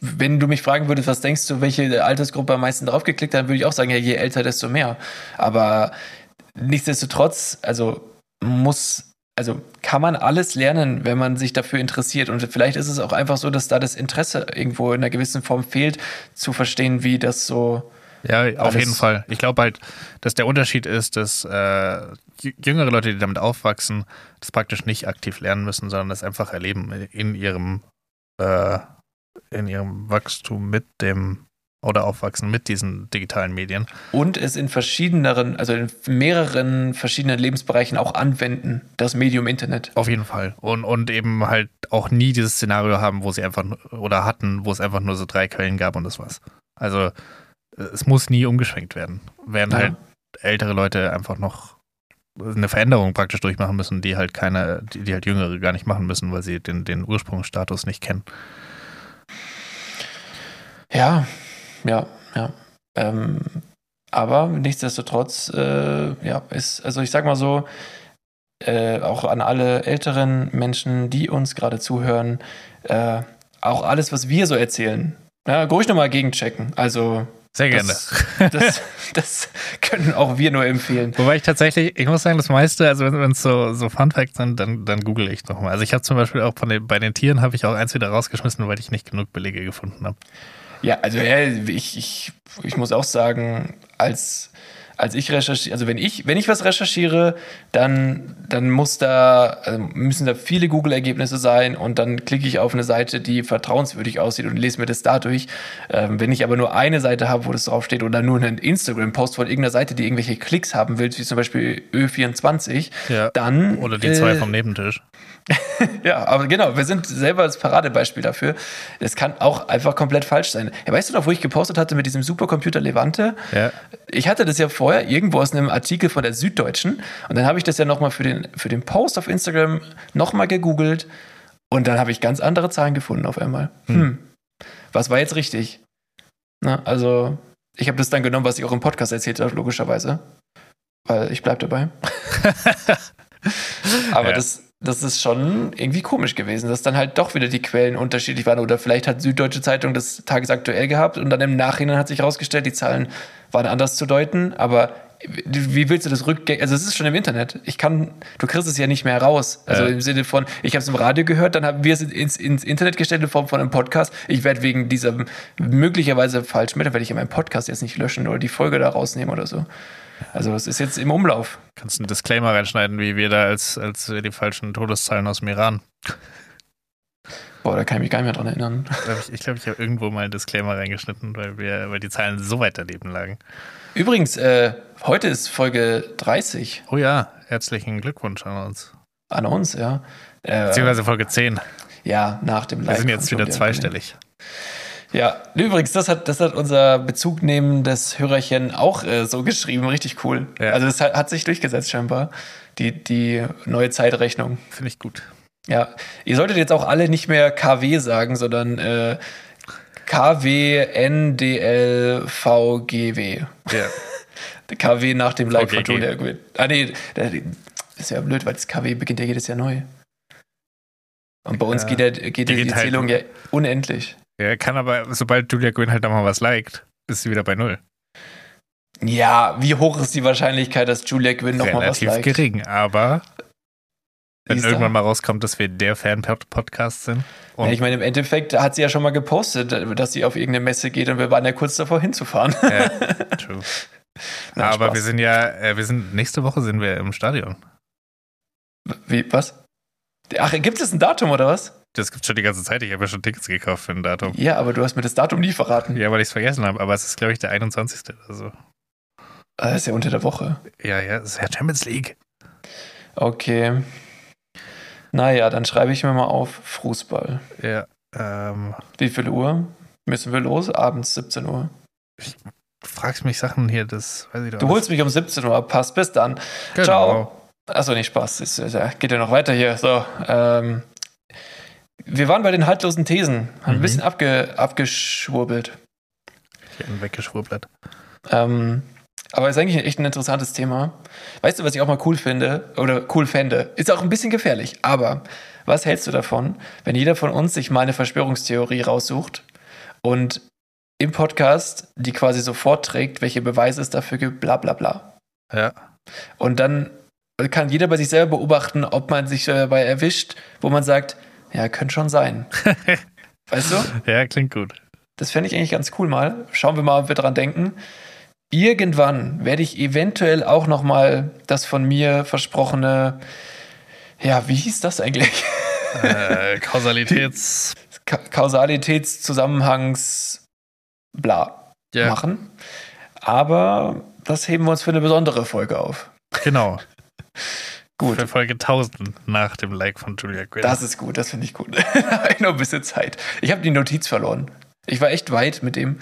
wenn du mich fragen würdest, was denkst du, welche Altersgruppe am meisten draufgeklickt hat, würde ich auch sagen, ja, je älter, desto mehr. Aber nichtsdestotrotz, also muss, also kann man alles lernen, wenn man sich dafür interessiert. Und vielleicht ist es auch einfach so, dass da das Interesse irgendwo in einer gewissen Form fehlt, zu verstehen, wie das so. Ja, auf jeden Fall. Ich glaube halt, dass der Unterschied ist, dass äh, jü- jüngere Leute, die damit aufwachsen, das praktisch nicht aktiv lernen müssen, sondern das einfach erleben in ihrem, äh, in ihrem Wachstum mit dem oder aufwachsen mit diesen digitalen Medien. Und es in verschiedenen, also in mehreren verschiedenen Lebensbereichen auch anwenden, das Medium Internet. Auf jeden Fall. Und, und eben halt auch nie dieses Szenario haben, wo sie einfach oder hatten, wo es einfach nur so drei Quellen gab und das war's. Also es muss nie umgeschwenkt werden. Während Ja. halt ältere Leute einfach noch eine Veränderung praktisch durchmachen müssen, die halt keine, die, die halt Jüngere gar nicht machen müssen, weil sie den, den Ursprungsstatus nicht kennen. Ja, ja, ja. Ähm, aber nichtsdestotrotz, äh, ja, ist, also ich sag mal so, äh, auch an alle älteren Menschen, die uns gerade zuhören, äh, auch alles, was wir so erzählen, ja, ruhig nochmal gegenchecken. Also Sehr gerne. das, das, das können auch wir nur empfehlen. Wobei ich tatsächlich, ich muss sagen, das meiste, also wenn es so, so Fun Facts sind, dann, dann google ich nochmal. Also ich habe zum Beispiel auch von den, bei den Tieren habe ich auch eins wieder rausgeschmissen, weil ich nicht genug Belege gefunden habe. Ja, also ja, ich, ich, ich muss auch sagen, als, als ich recherchiere, also wenn ich, wenn ich was recherchiere, dann, dann muss da, also müssen da viele Google-Ergebnisse sein und dann klicke ich auf eine Seite, die vertrauenswürdig aussieht und lese mir das dadurch. Ähm, wenn ich aber nur eine Seite habe, wo das draufsteht oder nur einen Instagram-Post von irgendeiner Seite, die irgendwelche Klicks haben will, wie zum Beispiel Ö24, Ja. dann. Oder die zwei äh, vom Nebentisch. (laughs) Ja, aber genau, wir sind selber das Paradebeispiel dafür. Es kann auch einfach komplett falsch sein. Ja, weißt du noch, wo ich gepostet hatte mit diesem Supercomputer Levante? Ja. Ich hatte das ja vorher irgendwo aus einem Artikel von der Süddeutschen und dann habe ich das ja nochmal für den, für den Post auf Instagram nochmal gegoogelt und dann habe ich ganz andere Zahlen gefunden auf einmal. Hm. Was war jetzt richtig? Na, also, ich habe das dann genommen, was ich auch im Podcast erzählt habe, logischerweise. Weil ich bleibe dabei. (laughs) Aber Ja. das, das ist schon irgendwie komisch gewesen, dass dann halt doch wieder die Quellen unterschiedlich waren. Oder vielleicht hat Süddeutsche Zeitung das tagesaktuell gehabt und dann im Nachhinein hat sich herausgestellt, die Zahlen waren anders zu deuten. Aber wie willst du das rückgängig? Also, es ist schon im Internet. Ich kann, du kriegst es ja nicht mehr raus. Also Ja. im Sinne von, ich habe es im Radio gehört, dann haben wir es ins, ins Internet gestellt in Form von einem Podcast. Ich werde wegen dieser möglicherweise falschen Meldung, werde ich ja meinen Podcast jetzt nicht löschen oder die Folge da rausnehmen oder so. Also, es ist jetzt im Umlauf. Kannst einen Disclaimer reinschneiden, wie wir da als, als wir die falschen Todeszahlen aus dem Iran. Boah, da kann ich mich gar nicht mehr dran erinnern. Ich, glaube, ich habe irgendwo mal einen Disclaimer reingeschnitten, weil, wir, weil die Zahlen so weit daneben lagen. Übrigens, äh, heute ist Folge 30 Oh ja, herzlichen Glückwunsch an uns. an uns, ja. Äh, Beziehungsweise Folge 10. ja, nach dem Wir Live. sind jetzt wieder zweistellig. Ja, übrigens, das hat, das hat unser bezugnehmendes Hörerchen auch äh, so geschrieben, richtig cool. Ja. Also das hat, hat sich durchgesetzt scheinbar, die, die neue Zeitrechnung. Finde ich gut. Ja, ihr solltet jetzt auch alle nicht mehr KW sagen, sondern äh, KWNDLVGW. Ja. (laughs) KW nach dem Live von. Julia Gwynn. Ah nee, das ist ja blöd, weil das KW beginnt ja jedes Jahr neu. Und bei uns Ja. geht, der, geht die, geht halt- Zählung ja unendlich. ja, kann aber, sobald Julia Gwynn halt nochmal was liked, ist sie wieder bei Null. Ja, wie hoch ist die Wahrscheinlichkeit, dass Julia Gwynn noch mal was Relativ liked? gering, aber wenn Siehst irgendwann mal rauskommt, dass wir der Fan-Podcast sind. Und Ja, ich meine, im Endeffekt hat sie ja schon mal gepostet, dass sie auf irgendeine Messe geht und wir waren ja kurz davor hinzufahren. Ja, (laughs) true. Na, aber Spaß. wir sind ja, äh, wir sind, nächste Woche sind wir im Stadion. Wie, was? Ach, gibt es ein Datum oder was? Das gibt schon die ganze Zeit. Ich habe ja schon Tickets gekauft für ein Datum. Ja, aber du hast mir das Datum nie verraten. Ja, weil ich es vergessen habe. Aber es ist, glaube ich, der 21. oder so. Ah, Das ist ja unter der Woche. Ja, ja, es ist ja Champions League. Okay. Naja, dann schreibe ich mir mal auf Fußball. Ja, ähm, Wie viel Uhr müssen wir los? Abends 17 Uhr. du fragst mich Sachen hier, das weiß ich doch Du holst mich um 17 Uhr ab. Passt. Bis dann. Genau. Ciao. Achso, nicht Spaß. Ja, geht ja noch weiter hier. So, ähm, wir waren bei den haltlosen Thesen. Haben ein Mhm. bisschen abge, abgeschwurbelt. Ich bin weggeschwurbelt. Ähm, aber ist eigentlich echt ein interessantes Thema. Weißt du, was ich auch mal cool finde? Oder cool fände? Ist auch ein bisschen gefährlich. Aber was hältst du davon, wenn jeder von uns sich mal eine Verschwörungstheorie raussucht und im Podcast die quasi so vorträgt, welche Beweise es dafür gibt, bla bla bla. Ja. Und dann kann jeder bei sich selber beobachten, ob man sich dabei erwischt, wo man sagt, ja, könnte schon sein. (laughs) weißt du? Ja, klingt gut. Das fände ich eigentlich ganz cool mal. Schauen wir mal, ob wir dran denken. Irgendwann werde ich eventuell auch noch mal das von mir versprochene, ja, wie hieß das eigentlich? äh, Kausalitäts. (laughs) Ka Kausalitätszusammenhangs bla Ja, machen. Aber das heben wir uns für eine besondere Folge auf. genau. (laughs) Gut. Für Folge 1000 nach dem Like von Julia Quinn. Das ist gut, das finde ich gut. (laughs) Da habe ich noch ein bisschen Zeit. Ich habe die Notiz verloren. Ich war echt weit mit dem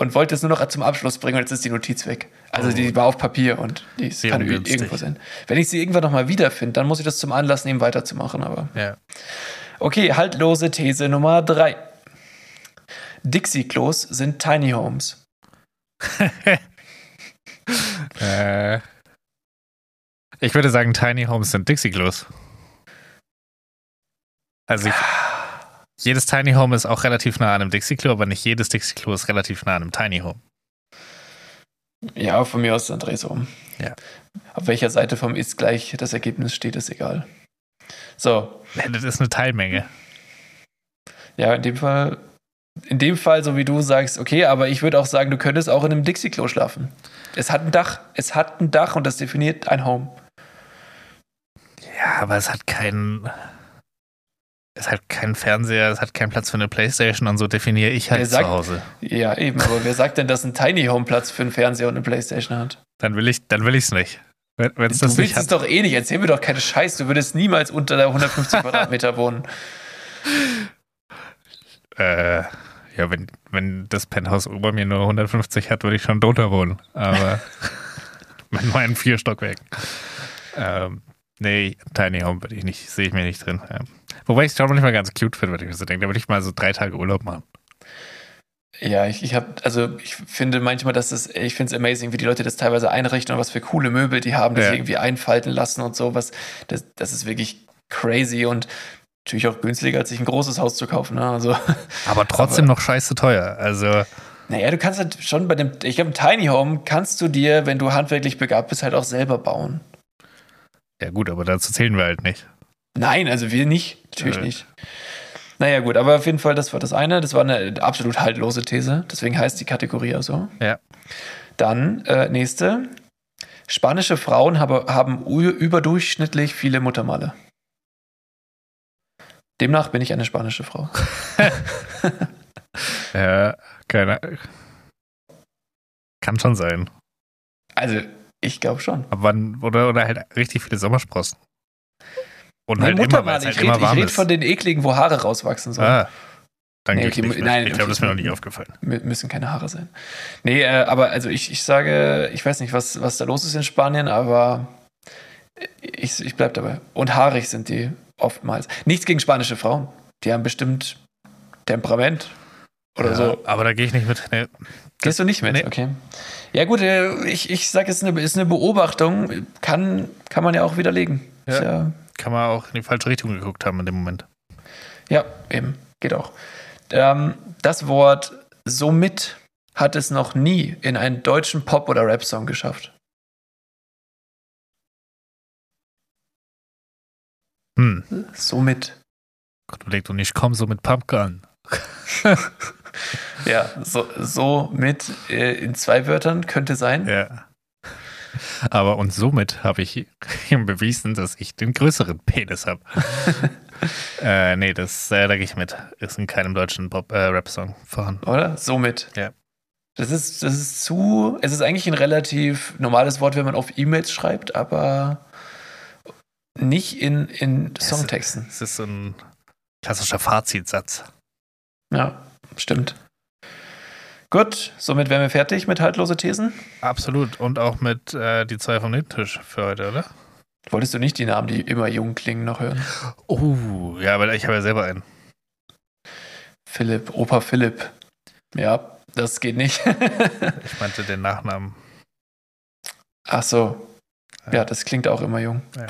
und wollte es nur noch zum Abschluss bringen und jetzt ist die Notiz weg. Also Oh. die war auf Papier und die ist- kann ungünstig. irgendwo sein. Wenn ich sie irgendwann nochmal wiederfinde, dann muss ich das zum Anlass nehmen, weiterzumachen. Aber ja. okay, haltlose These Nummer drei. Dixie-Klos sind Tiny Homes. (laughs) Äh, Ich würde sagen, Tiny Homes sind Dixie-Klos. Also ich, jedes Tiny Home ist auch relativ nah an einem Dixie-Klo, aber nicht jedes Dixie-Klo ist relativ nah an einem Tiny Home. Ja, von mir aus dann dreh um. Ja. Auf welcher Seite vom ist gleich das Ergebnis steht, ist egal. So, Das ist eine Teilmenge. ja, in dem Fall, in dem Fall, so wie du sagst, okay, aber ich würde auch sagen, du könntest auch in einem Dixie-Klo schlafen. Es hat ein Dach, es hat ein Dach und das definiert ein Home. Ja, aber es hat keinen. Es hat keinen Fernseher, es hat keinen Platz für eine Playstation und so definiere ich halt Wer zu sagt- Hause. Ja, eben, aber wer sagt denn, dass ein Tiny Home Platz für einen Fernseher und eine Playstation hat? Dann will ich, dann will ich's nicht. Wenn es Du das willst nicht es hat. doch eh nicht, erzähl mir doch keine Scheiß, du würdest niemals unter der 150 (laughs) Quadratmeter wohnen. Äh, ja, wenn, wenn das Penthouse über mir nur 150 hat, würde ich schon drunter wohnen. Aber (laughs) mit meinen vier Stockwerken. Ähm, nee, Tiny Home würde ich nicht, sehe ich mir nicht drin. Ja. Wobei ich es schon manchmal ganz cute finde, wenn ich mir so denke. Da würde ich mal so drei Tage Urlaub machen. Ja, ich, ich habe, also ich finde manchmal, dass es, ich finde es amazing, wie die Leute das teilweise einrichten und was für coole Möbel die haben, die Ja. irgendwie einfalten lassen und so. Was, das, das ist wirklich crazy und natürlich auch günstiger, als sich ein großes Haus zu kaufen. Ne? Also, (laughs) Aber trotzdem noch scheiße teuer. Also, naja, du kannst halt schon bei dem, ich glaube, ein Tiny Home kannst du dir, wenn du handwerklich begabt bist, halt auch selber bauen. ja gut, aber dazu zählen wir halt nicht. Nein, also wir nicht. Natürlich Äh. nicht. Naja, gut, aber auf jeden Fall, das war das eine. Das war eine absolut haltlose These. Deswegen heißt die Kategorie auch so. Ja. Dann, äh, nächste. Spanische Frauen habe, haben überdurchschnittlich viele Muttermale. Demnach bin ich eine spanische Frau. (laughs) Ja, keine Kann schon sein. Also, ich glaube schon. Aber wann, oder, oder halt richtig viele Sommersprossen. Und Nein, halt immer, weil es Muttermale. halt Ich immer rede red von den ekligen, wo Haare rauswachsen sollen. ah, dann Nee, okay, nicht nein, ich glaube, das ist mir noch nicht aufgefallen. Mü- müssen keine Haare sein. Nee, äh, aber also ich, ich sage, ich weiß nicht, was, was da los ist in Spanien, aber ich, ich bleib dabei. Und haarig sind die oftmals. Nichts gegen spanische Frauen. Die haben bestimmt Temperament oder ja, so. Aber da gehe ich nicht mit. Nee. Gehst du nicht mit? Nee. Okay. Ja, gut, äh, ich, ich sage, es ist eine, ist eine Beobachtung. Kann, kann man ja auch widerlegen. Ja. Ist ja Kann man auch in die falsche Richtung geguckt haben in dem Moment. Ja, eben. Geht auch. Ähm, das Wort somit hat es noch nie in einen deutschen Pop- oder Rap-Song geschafft. Hm. Somit. Gott überlegt und ich komme so mit Pumpgun. (laughs) Ja, so, so mit äh, in zwei Wörtern könnte sein. Ja. Aber und somit habe ich ihm bewiesen, dass ich den größeren Penis habe. (laughs) äh, nee, das, äh, da gehe ich mit. Ist in keinem deutschen Pop- äh, Rap-Song vorhanden. Oder? Somit. Ja. Das ist, das ist zu. Es ist eigentlich ein relativ normales Wort, wenn man auf E-Mails schreibt, aber nicht in, in Songtexten. Es ist so ein klassischer Fazitsatz. Ja, stimmt. Gut, somit wären wir fertig mit haltlose Thesen. Absolut. Und auch mit äh, die zwei vom Tisch für heute, oder? Wolltest du nicht die Namen, die immer jung klingen, noch hören? Oh, ja, aber ich habe ja selber einen. Philipp, Opa Philipp. Ja, das geht nicht. (laughs) Ich meinte den Nachnamen. Ach so. Ja, das klingt auch immer jung. Ja.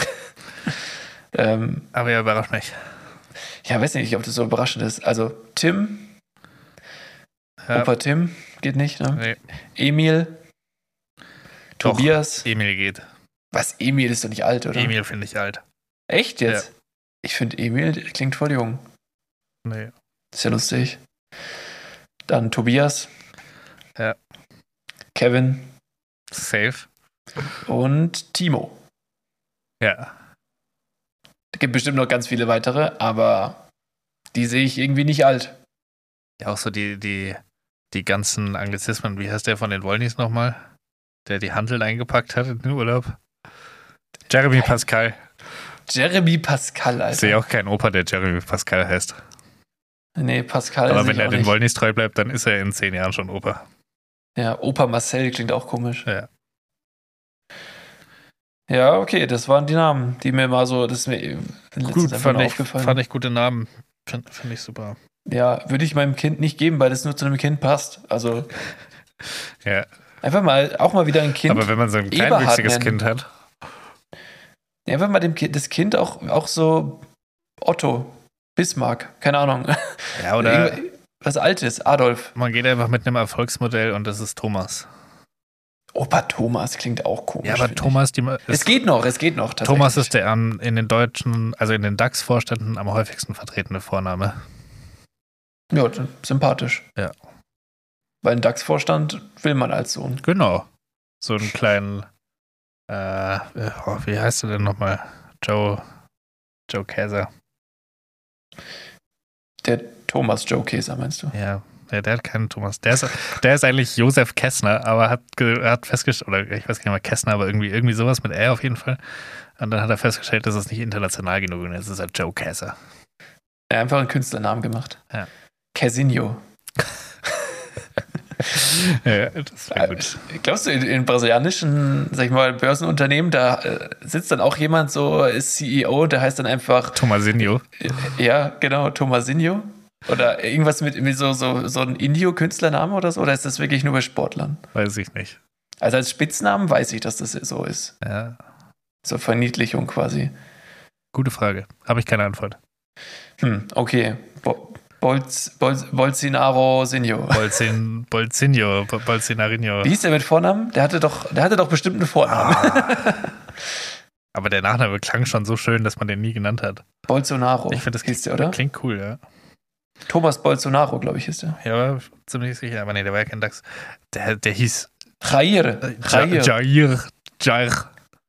(laughs) ähm, Aber er überrascht mich. ja, weiß nicht, ob das so überraschend ist. Also Tim, Ja, Opa Tim, geht nicht. Ne? nee, Emil, Doch. Tobias. Emil geht. Was, Emil ist doch nicht alt, oder? Emil finde ich alt. Echt jetzt? Ich finde Emil der klingt voll jung. Nee. Ist ja lustig. Dann Tobias. Ja. Kevin Safe. und Timo. Ja. Es gibt bestimmt noch ganz viele weitere, aber die sehe ich irgendwie nicht alt. Ja, auch so die, die, die ganzen Anglizismen. Wie heißt der von den Wollnys nochmal? Der die Handel eingepackt hat in den Urlaub. Jeremy Pascal. Jeremy Pascal, Ich Alter. sehe auch keinen Opa, der Jeremy Pascal heißt. Nee, Pascal Aber sehe wenn ich er den nicht. Wollnys treu bleibt, dann ist er in zehn Jahren schon Opa. Ja, Opa Marcel klingt auch komisch. Ja. Ja, okay, das waren die Namen, die mir mal so, das ist mir Gut, einfach fand mal ich, aufgefallen. fand ich gute Namen. Finde find ich super. Ja, würde ich meinem Kind nicht geben, weil das nur zu einem Kind passt. Also (laughs) Ja. einfach mal, auch mal wieder ein Kind. Aber wenn man so ein kleinwüchsiges. Kind hat, Ja, wenn man dem Kind, das Kind auch, auch so Otto, Bismarck, keine Ahnung. Ja, oder (laughs) was Altes, Adolf. man geht einfach mit einem Erfolgsmodell und das ist Thomas. Opa Thomas klingt auch komisch. Ja, aber Thomas, die. Es geht noch, es geht noch. Thomas ist der an, in den deutschen, also in den DAX-Vorständen am häufigsten vertretene Vorname. Ja, sympathisch. Ja. Weil ein DAX-Vorstand will man als Sohn. Genau. So einen kleinen, äh, oh, wie heißt er denn nochmal? Joe, Joe Käser. Der Thomas Joe Käser, meinst du? Ja, ja, der hat keinen Thomas. Der ist, der ist eigentlich Josef Kessner, aber hat, hat festgestellt, oder ich weiß gar nicht mehr Kessner, aber irgendwie, irgendwie sowas mit R auf jeden Fall. Und dann hat er festgestellt, dass es nicht international genug ist. Jetzt ist er Joe Käser. Er hat einfach einen Künstlernamen gemacht. Ja. Casinho. (laughs) ja, das wäre gut. Äh, Glaubst du, in, in brasilianischen, sag ich mal, Börsenunternehmen, da äh, sitzt dann auch jemand so, ist CEO, der heißt dann einfach, Tomasinho. äh, ja, genau, Tomasinho? Oder irgendwas mit, mit so, so, so ein Indio-Künstlername oder so? Oder ist das wirklich nur bei Sportlern? Weiß ich nicht. Also als Spitznamen weiß ich, dass das so ist. Ja, So Verniedlichung quasi. gute Frage. Habe ich keine Antwort. Hm, okay. Bo Bolz, Bolz, Bolsonaro Sinjo. Bolzin, Bolzinho, Bo- Bolsinarinho. Wie hieß der mit Vornamen? Der hatte doch, der hatte doch bestimmt einen Vornamen. Aber der Nachname klang schon so schön, dass man den nie genannt hat. Bolsonaro. Ich finde, das hieß der, oder? klingt cool, ja. Thomas Bolsonaro, glaube ich, ist der. Ja, ziemlich sicher. Aber nee, der war ja kein DAX. Der, der hieß Jair. Ja- Jair. Jair. Jair.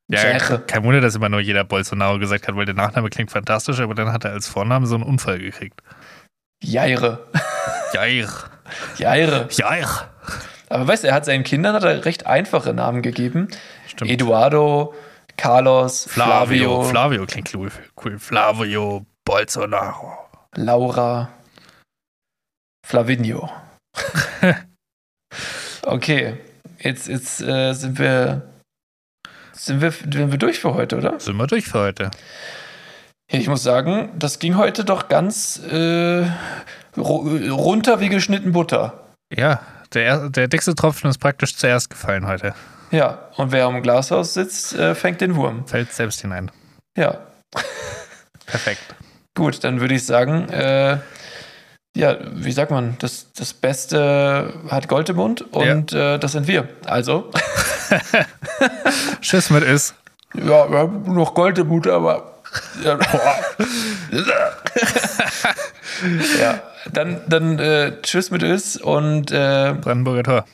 Ja, Jair. kein Wunder, dass immer nur jeder Bolsonaro gesagt hat, weil der Nachname klingt fantastisch, aber dann hat er als Vornamen so einen Unfall gekriegt. Jair. Jair. Jair. Jair. Aber weißt du, er hat seinen Kindern hat er recht einfache Namen gegeben. Stimmt. Eduardo, Carlos, Flavio. Flavio, Flavio klingt cool. cool. Flavio Bolsonaro. Laura, Flavinio. (laughs) okay, jetzt, jetzt äh, sind wir sind wir, sind wir durch für heute, oder? Sind wir durch für heute. Ja, ich muss sagen, das ging heute doch ganz äh, ru- runter wie geschnitten Butter. Ja, der, er- der dickste Tropfen ist praktisch zuerst gefallen heute. Ja, und wer am Glashaus sitzt, äh, fängt den Wurm. Fällt selbst hinein. Ja, (laughs) Perfekt. gut, dann würde ich sagen, äh, ja, wie sagt man, das, das Beste hat Gold im Mund und äh, das sind wir. Also, (laughs) Tschüss mit ist. ja, wir haben noch Gold im Mund, aber. (laughs) Ja, dann, dann äh, tschüss mit Ös und äh, Brandenburger Tor.